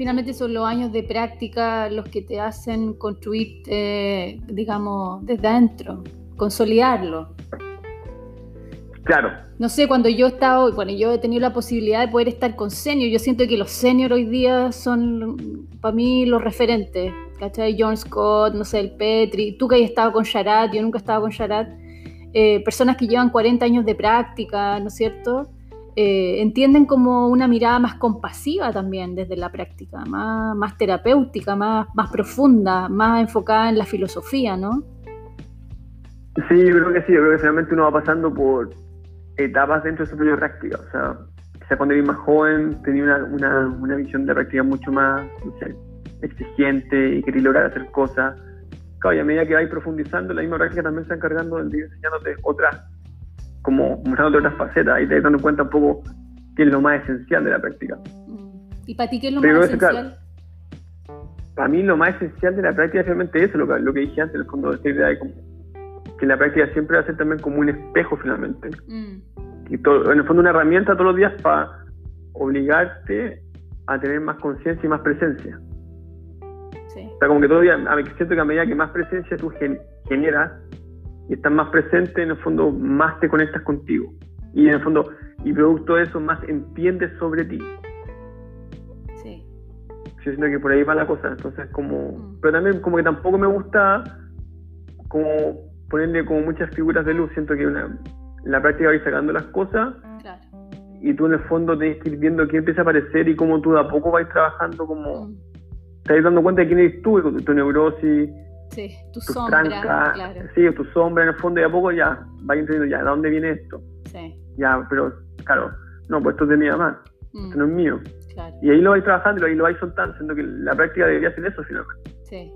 finalmente son los años de práctica los que te hacen construir, digamos, desde adentro, consolidarlo. Claro. No sé, cuando yo he estado, bueno, yo he tenido la posibilidad de poder estar con senior, yo siento que los senior hoy día son para mí los referentes, ¿cachai? John Scott, no sé, el Petri, tú que has estado con Sharat, yo nunca he estado con Sharat, eh, personas que llevan 40 años de práctica, ¿no es cierto? Eh, entienden como una mirada más compasiva también desde la práctica, más, terapéutica, más, más profunda, más enfocada en la filosofía, ¿no? Sí, yo creo que sí, yo creo que finalmente uno va pasando por etapas dentro de su propia práctica, o sea, quizá cuando era más joven tenía una, una, una visión de práctica mucho más exigente y quería lograr hacer cosas. Claro, y a medida que vais profundizando, la misma práctica también se está encargando de ir enseñándote otras como mostrando otras facetas y te dando cuenta un poco qué es lo más esencial de la práctica. Mm. ¿Y para ti qué es lo más esencial? para mí lo más esencial de la práctica es realmente eso, lo que, lo que dije antes, en el fondo, esta idea de como, que la práctica siempre va a ser también como un espejo finalmente. Mm. Y todo, en el fondo una herramienta todos los días para obligarte a tener más conciencia y más presencia. Sí. O sea, como que todavía, a mí siento que a medida que más presencia tú generas y estás más presente, en el fondo más te conectas contigo. Y en el fondo, y producto de eso, más entiendes sobre ti. Sí. Yo siento que por ahí va la cosa. Entonces, como. Mm. Pero también, como que tampoco me gusta, como ponerle como muchas figuras de luz. Siento que una, en la práctica vais sacando las cosas. Claro. Y tú en el fondo tenés que ir viendo qué empieza a aparecer y cómo tú de a poco vais trabajando, como. Mm. Te dando cuenta de quién eres tú, tu, tu neurosis. Sí, tu, sombra, claro. Sí, tu sombra en el fondo y a poco ya vais entendiendo ya, ¿de dónde viene esto? Sí. Ya, pero claro, no, pues esto es de mi mamá, esto no es mío. Y ahí lo vais trabajando y lo vais soltando, siendo que la práctica debería ser eso finalmente. Sí.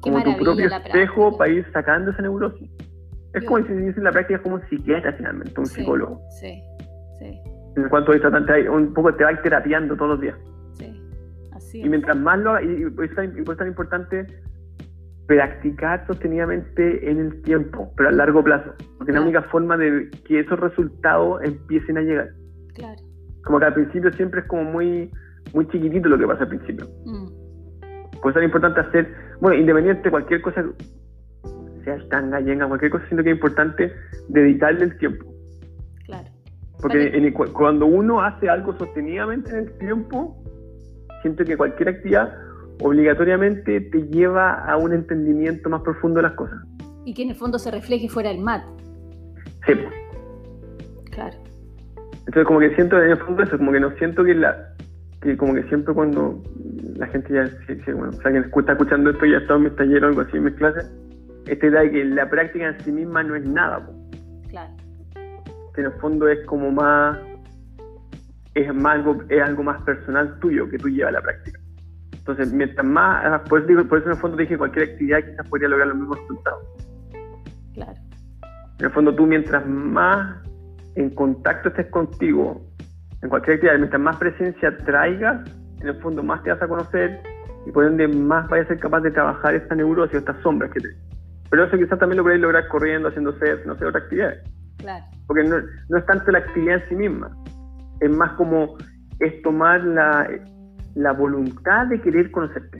como tu propio espejo para ir sacando esa neurosis. Es como si la práctica es como un psiquiatra finalmente, un psicólogo. Sí, sí. En cuanto a tratante, un poco te va terapiando todos los días. Sí, así Y mientras más lo hagas, y, pues es tan importante practicar sostenidamente en el tiempo, pero a largo plazo, porque es la única forma de que esos resultados empiecen a llegar. Claro. Como que al principio siempre es como muy, muy chiquitito lo que pasa al principio. Mm. Por eso es importante hacer, bueno, independiente de cualquier cosa, sea estanga, yenga, cualquier cosa, siento que es importante dedicarle el tiempo. Claro. Porque cuando uno hace algo sostenidamente en el tiempo, siento que cualquier actividad obligatoriamente te lleva a un entendimiento más profundo de las cosas. Y que en el fondo se refleje fuera el mat. Sí. Claro. Entonces como que siento en el fondo eso, como que no siento que la que como que siempre cuando la gente ya, bueno, o sea, quien está escuchando esto ya está en mis talleres o algo así en mis clases, esta idea de que la práctica en sí misma no es nada. Claro. Que en el fondo es como más, es, más algo, es algo más personal tuyo que tú llevas a la práctica. Entonces, mientras más, ah, por eso, digo, por eso en el fondo dije cualquier actividad quizás podría lograr los mismos resultados. Claro. En el fondo tú mientras más en contacto estés contigo, en cualquier actividad, mientras más presencia traigas, en el fondo más te vas a conocer y por ende más vayas a ser capaz de trabajar esta neurosis, estas sombras que tienes. Pero eso quizás también lo podéis lograr corriendo, haciendo set, no sé, otras actividades. Claro. Porque no, no es tanto la actividad en sí misma, es más como es tomar la, la voluntad de querer conocerte.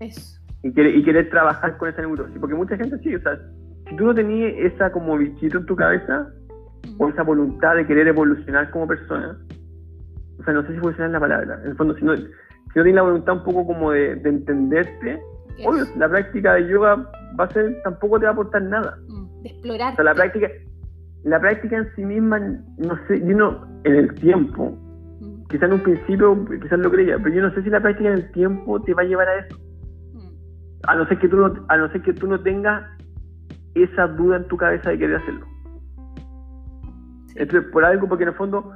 Eso. Y querer, y querer trabajar con esa neurosis. Porque mucha gente sí, o sea, si tú no tenías esa como bichito en tu cabeza, o esa voluntad de querer evolucionar como persona, o sea, no sé si evolucionar la palabra, en el fondo, si no, si no tienes la voluntad un poco como de, entenderte, obvio, la práctica de yoga va a ser, tampoco te va a aportar nada. Mm, de explorar. O sea, la práctica, la práctica en sí misma, no sé, yo no, en el tiempo, quizás en un principio quizás lo creía, pero yo no sé si la práctica en el tiempo te va a llevar a eso. Mm. A no ser que tú no, a no ser que tú no tengas esa duda en tu cabeza de querer hacerlo. Entonces, por algo, porque en el fondo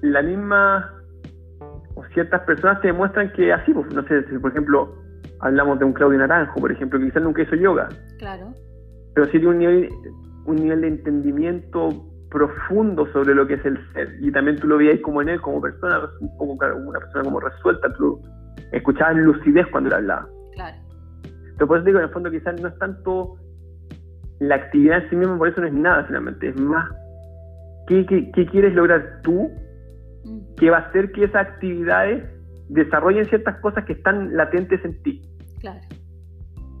la misma o ciertas personas te demuestran que así, pues, no sé, si por ejemplo hablamos de un Claudio Naranjo, por ejemplo, que quizás nunca hizo yoga. Claro. Pero sí tiene un nivel, un nivel de entendimiento profundo sobre lo que es el ser. Y también tú lo veías como en él, como persona, un poco una persona como resuelta, tú escuchabas lucidez cuando él hablaba. Claro. Entonces, por eso digo, en el fondo quizás no es tanto la actividad en sí misma, por eso no es nada finalmente, es más qué, qué, quieres lograr tú, mm. que va a hacer que esas actividades desarrollen ciertas cosas que están latentes en ti. Claro.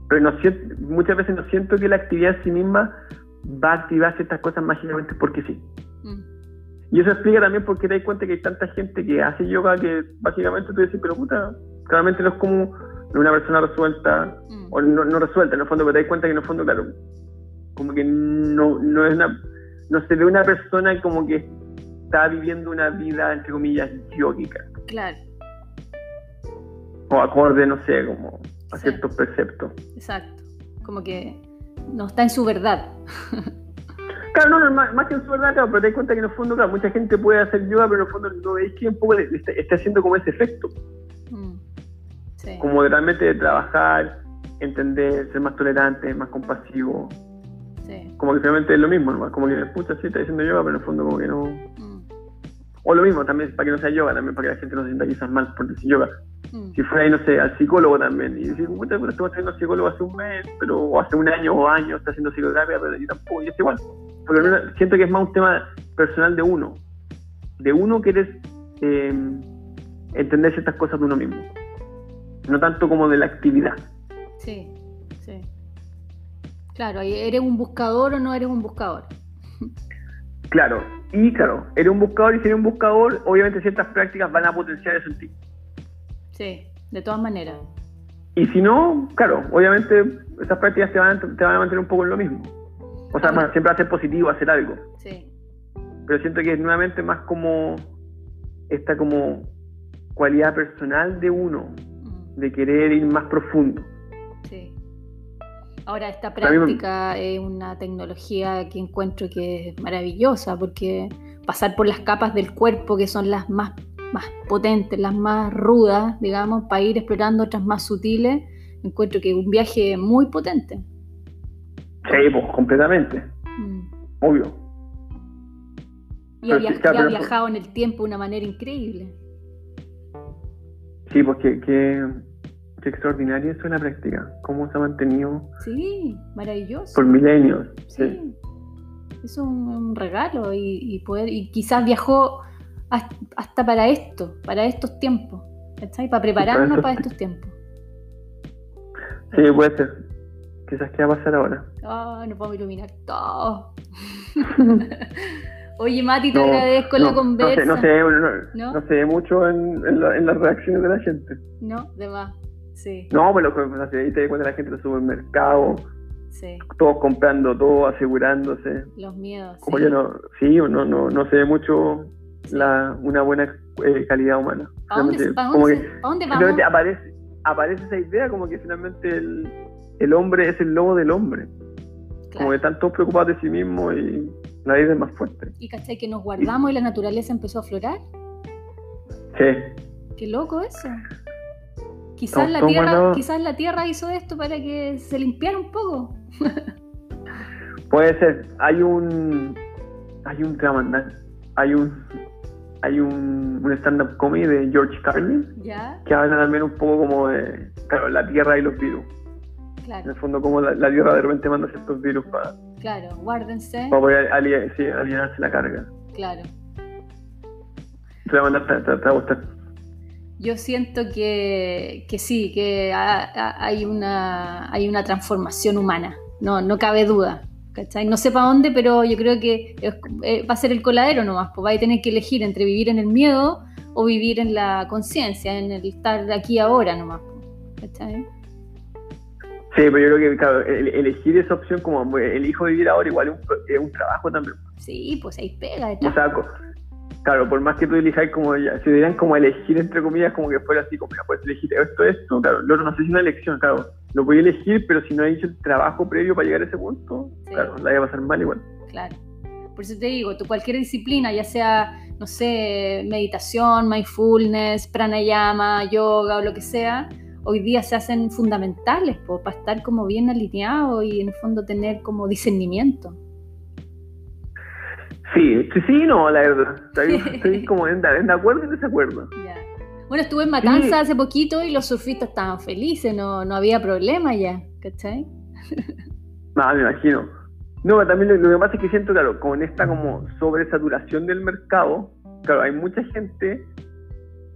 Pero no, muchas veces no siento que la actividad en sí misma va a activar ciertas cosas mágicamente porque sí. Mm. Y eso explica también por qué te das cuenta que hay tanta gente que hace yoga que básicamente tú dices, pero puta, claramente no es como una persona resuelta, mm. o no, resuelta en el fondo, pero te das cuenta que en el fondo, claro, como que no, no es una, no se ve una persona como que está viviendo una vida, entre comillas, yógica. Claro. O acorde, no sé, como a ciertos preceptos. Exacto. Como que no está en su verdad. Claro, no, no más, que en su verdad, claro, pero te das cuenta que en el fondo, claro, mucha gente puede hacer yoga, pero en el fondo no veis que un poco está, haciendo como ese efecto. Mm, como de realmente de trabajar, entender, ser más tolerante, más compasivo. Sí. Como que finalmente es lo mismo, ¿no? como que, pucha, sí, está haciendo yoga, pero en el fondo como que no... Mm. O lo mismo, también para que no sea yoga, también para que la gente no se sienta quizás mal por decir yoga. Mm. Si fuera ahí, no sé, al psicólogo también, y decir, puta, pero estoy haciendo psicólogo hace un mes, pero o hace un año o años, está haciendo psicoterapia, pero yo tampoco, y es igual. Porque siento que es más un tema personal de uno. De uno que eres, eh, entender ciertas cosas de uno mismo. No tanto como de la actividad. Sí, sí. Claro, ¿eres un buscador o no eres un buscador? Claro, y claro, eres un buscador y si eres un buscador, obviamente ciertas prácticas van a potenciar eso en ti. Sí, de todas maneras. Y si no, claro, obviamente esas prácticas te van, te van a mantener un poco en lo mismo. O sea, siempre va a ser positivo hacer algo. Sí. Pero siento que es nuevamente más como esta como cualidad personal de uno, mm. de querer ir más profundo. Sí. Ahora, esta práctica es una tecnología que encuentro que es maravillosa, porque pasar por las capas del cuerpo, que son las más, más potentes, las más rudas, digamos, para ir explorando otras más sutiles, encuentro que es un viaje muy potente. Sí, pues completamente. Mm. Obvio. Y ha, viajado en el tiempo de una manera increíble. Sí, porque pues qué, extraordinario eso en la práctica. Cómo se ha mantenido. Sí, maravilloso. Por milenios. Sí. Es un, regalo y, poder. Y quizás viajó hasta, para esto, para estos tiempos. ¿Está? Para prepararnos para, estos tiempos. Sí, puede ser. Quizás qué va a pasar ahora. Ah, no podemos iluminar todo. Oye, Mati, te agradezco la conversa. No sé, no, sé, ve mucho en, en, las reacciones de la gente. No, de más, sí. No, pero sé, ahí te das cuenta la gente en el supermercado. Sí. Todos comprando todo, asegurándose. Los miedos. Como sí. no, sí, no, no, no se ve mucho la, una buena eh, calidad humana. ¿A dónde, dónde, dónde vamos? Aparece, aparece esa idea como que finalmente el, el hombre es el lobo del hombre. Como que están todos preocupados de sí mismos y la vida es más fuerte. ¿Y cachai que nos guardamos y la naturaleza empezó a florar? Sí. Qué loco eso. Quizás, la tierra, quizás la Tierra hizo esto para que se limpiara un poco. Puede ser. Hay un. Hay un drama, hay un. Hay un, un stand-up comedy de George Carlin que habla también un poco como de claro, la Tierra y los virus. En el fondo, como la, Tierra de repente manda ciertos virus para. Claro, guárdense. Para poder alienarse la carga. Claro. Te va a mandar, te, va a gustar. Yo siento que, que sí, que hay una, hay una transformación humana, no, no cabe duda. ¿Cachai? No sé para dónde, pero yo creo que eh, va a ser el coladero nomás, pues va a tener que elegir entre vivir en el miedo o vivir en la conciencia, en el estar aquí ahora nomás. ¿cachai? Sí, pero yo creo que claro, elegir esa opción como elijo vivir ahora igual es un, trabajo también. Sí, pues ahí pega. O sea, claro, por más que tú elijas como ya, si dieran como elegir entre comillas, como que fuera así, como ya puedes elegir esto, esto, claro, lo no sé si es una elección, claro, lo voy a elegir, pero si no he hecho el trabajo previo para llegar a ese punto, claro, la voy a pasar mal igual. Claro. Por eso te digo, tú cualquier disciplina, ya sea, no sé, meditación, mindfulness, pranayama, yoga o lo que sea, hoy día se hacen fundamentales para estar como bien alineado y en el fondo tener como discernimiento. Sí, sí, sí, no, la verdad. Estoy, como en, de acuerdo y desacuerdo. Bueno, estuve en Matanza hace poquito y los surfistas estaban felices, no, no había problema ya, ¿cachai? No, me imagino. No, también lo, que pasa es que siento, claro, con esta como sobresaturación del mercado, claro, hay mucha gente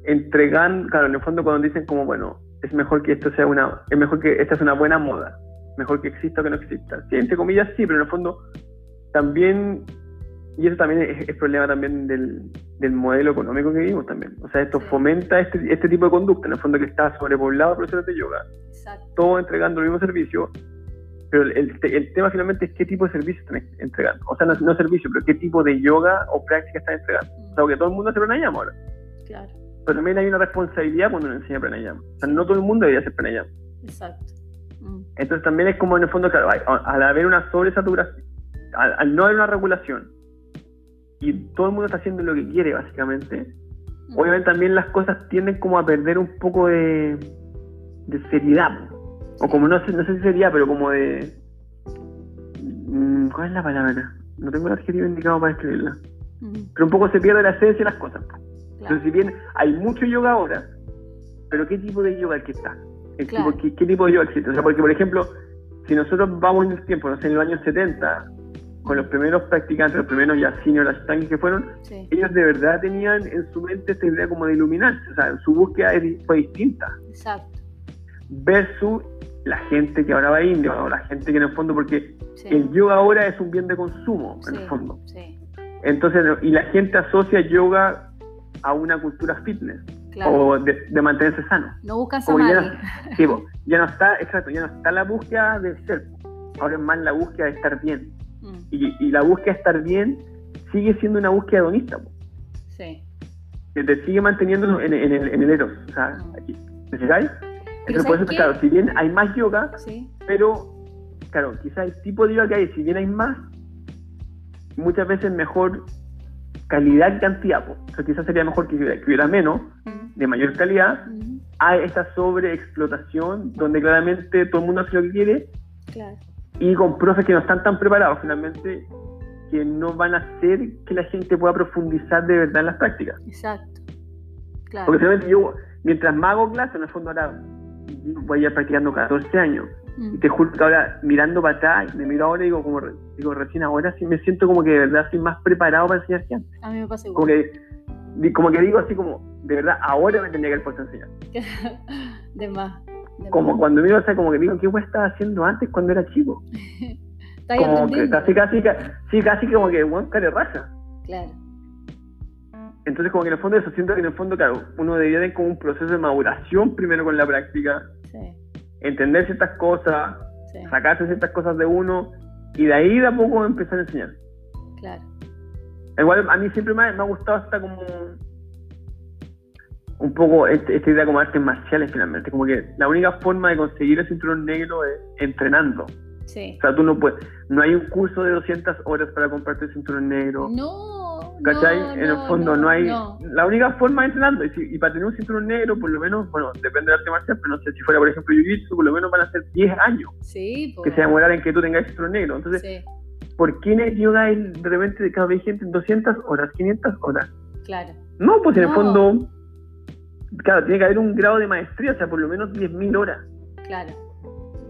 entregando, claro, en el fondo cuando dicen como, bueno, es mejor que esto sea una, es mejor que esta es una buena moda, mejor que exista o que no exista. Sí, entre comillas sí, pero en el fondo también, y eso también es, problema también del, del, modelo económico que vivimos también. O sea, esto fomenta este, este tipo de conducta, en el fondo que está sobrepoblado de profesores de yoga, todo entregando el mismo servicio, pero el, el, tema finalmente es qué tipo de servicio están entregando. O sea, no, servicio, pero qué tipo de yoga o práctica están entregando. O sea, que todo el mundo hace pranayama ahora. Claro pero también hay una responsabilidad cuando uno enseña pranayama. O sea, no todo el mundo debería hacer pranayama. Exacto. Mm. Entonces también es como en el fondo, claro, al haber una sobresaturación, al, no haber una regulación, y todo el mundo está haciendo lo que quiere, básicamente, obviamente también las cosas tienden como a perder un poco de, de seriedad. O como, no sé, no sé si sería, pero como de... Mm, ¿Cuál es la palabra? No tengo el adjetivo indicado para escribirla. Pero un poco se pierde la esencia de las cosas. Entonces, si bien hay mucho yoga ahora, pero ¿qué tipo de yoga el que está? ¿qué, tipo de yoga existe? O sea, porque, por ejemplo, si nosotros vamos en el tiempo, no sé, en los años 70, con los primeros practicantes, los primeros ya senior ashtanga que fueron, ellos de verdad tenían en su mente esta idea como de iluminarse, o sea, su búsqueda fue distinta. Exacto. Versus la gente que ahora va a India, o la gente que en el fondo, porque el yoga ahora es un bien de consumo, en el fondo. Entonces, y la gente asocia yoga a una cultura fitness o de, mantenerse sano. No buscan samadhi. Ya, no, ya no está, exacto, ya no está la búsqueda de ser, ahora es más la búsqueda de estar bien. Mm. Y, la búsqueda de estar bien sigue siendo una búsqueda hedonista. Sí. Que te sigue manteniendo en, el, en el eros, o sea, mm. aquí. ¿Me Entonces, por eso, claro, si bien hay más yoga, pero, claro, quizás el tipo de yoga que hay, si bien hay más, muchas veces mejor calidad y cantidad. O sea, quizás sería mejor que hubiera, menos, mm. de mayor calidad. Hay esta sobreexplotación donde claramente todo el mundo hace lo que quiere. Claro y con profes que no están tan preparados finalmente que no van a hacer que la gente pueda profundizar de verdad en las prácticas. Exacto. Claro. Porque realmente yo, mientras más hago clases, en el fondo ahora voy a ir practicando 14 años. Mm. Y te juro que ahora mirando para atrás, me miro ahora y digo, como digo, recién ahora sí me siento como que de verdad estoy más preparado para enseñar que antes. A mí me pasa igual. Como que, como que digo así como, de verdad, ahora me tendría que haber puesto a enseñar. de más como cuando miro, o sea, como que digo, ¿qué estaba haciendo antes cuando era chico? como que casi, casi, sí, casi como que, bueno, care raja. Claro. Entonces, como que en el fondo eso, siento que en el fondo, claro, uno debería tener como un proceso de maduración primero con la práctica, sí. entender ciertas cosas, sacarse ciertas cosas de uno, y de ahí de a poco empezar a enseñar. Claro. Igual a mí siempre me me ha gustado hasta como un poco este, esta idea como artes marciales finalmente, como que la única forma de conseguir el cinturón negro es entrenando. Sí. O sea, tú no puedes, no hay un curso de 200 horas para comprarte el cinturón negro. No. ¿Cachai? en el fondo no, hay, la única forma es entrenando. Y, para tener un cinturón negro, por lo menos, bueno, depende del arte marcial, pero no sé si fuera, por ejemplo, Jiu-Jitsu, por lo menos van a ser 10 años. Sí, Que se demorar en que tú tengas el cinturón negro. Entonces, sí. ¿por qué en el yoga de repente cada vez gente en 200 horas, 500 horas? Claro. No, pues en el fondo claro, tiene que haber un grado de maestría, o sea, por lo menos 10.000 horas. Claro.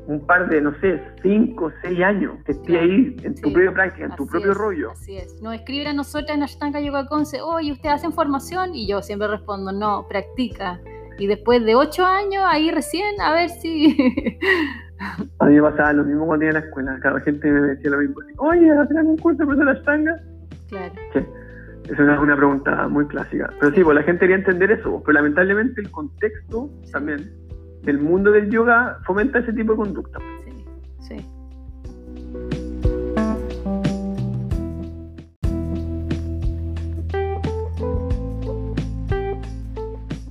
Un par de, no sé, 5, 6 años que esté ahí en tu propia práctica, en tu propio rollo. Así es. Nos escriben a nosotras en Ashtanga Yoga Conce, oye, ¿ustedes hacen formación? Y yo siempre respondo, no, practica. Y después de 8 años, ahí recién, a ver si... a mí me pasaba lo mismo cuando iba a la escuela. Cada gente me decía lo mismo. Oye, ¿hacen algún curso de Ashtanga? Claro. Sí. Esa es una pregunta muy clásica. Pero sí, pues la gente quería entender eso, pero lamentablemente el contexto también del mundo del yoga fomenta ese tipo de conducta. Sí, sí.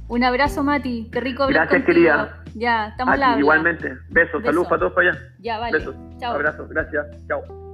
Un abrazo, Mati. Qué rico hablar Gracias, querida. Ya, estamos. Igualmente. Besos. Saludos para todos para allá. Ya, vale. Besos. Chao. Abrazos. Gracias. Chao.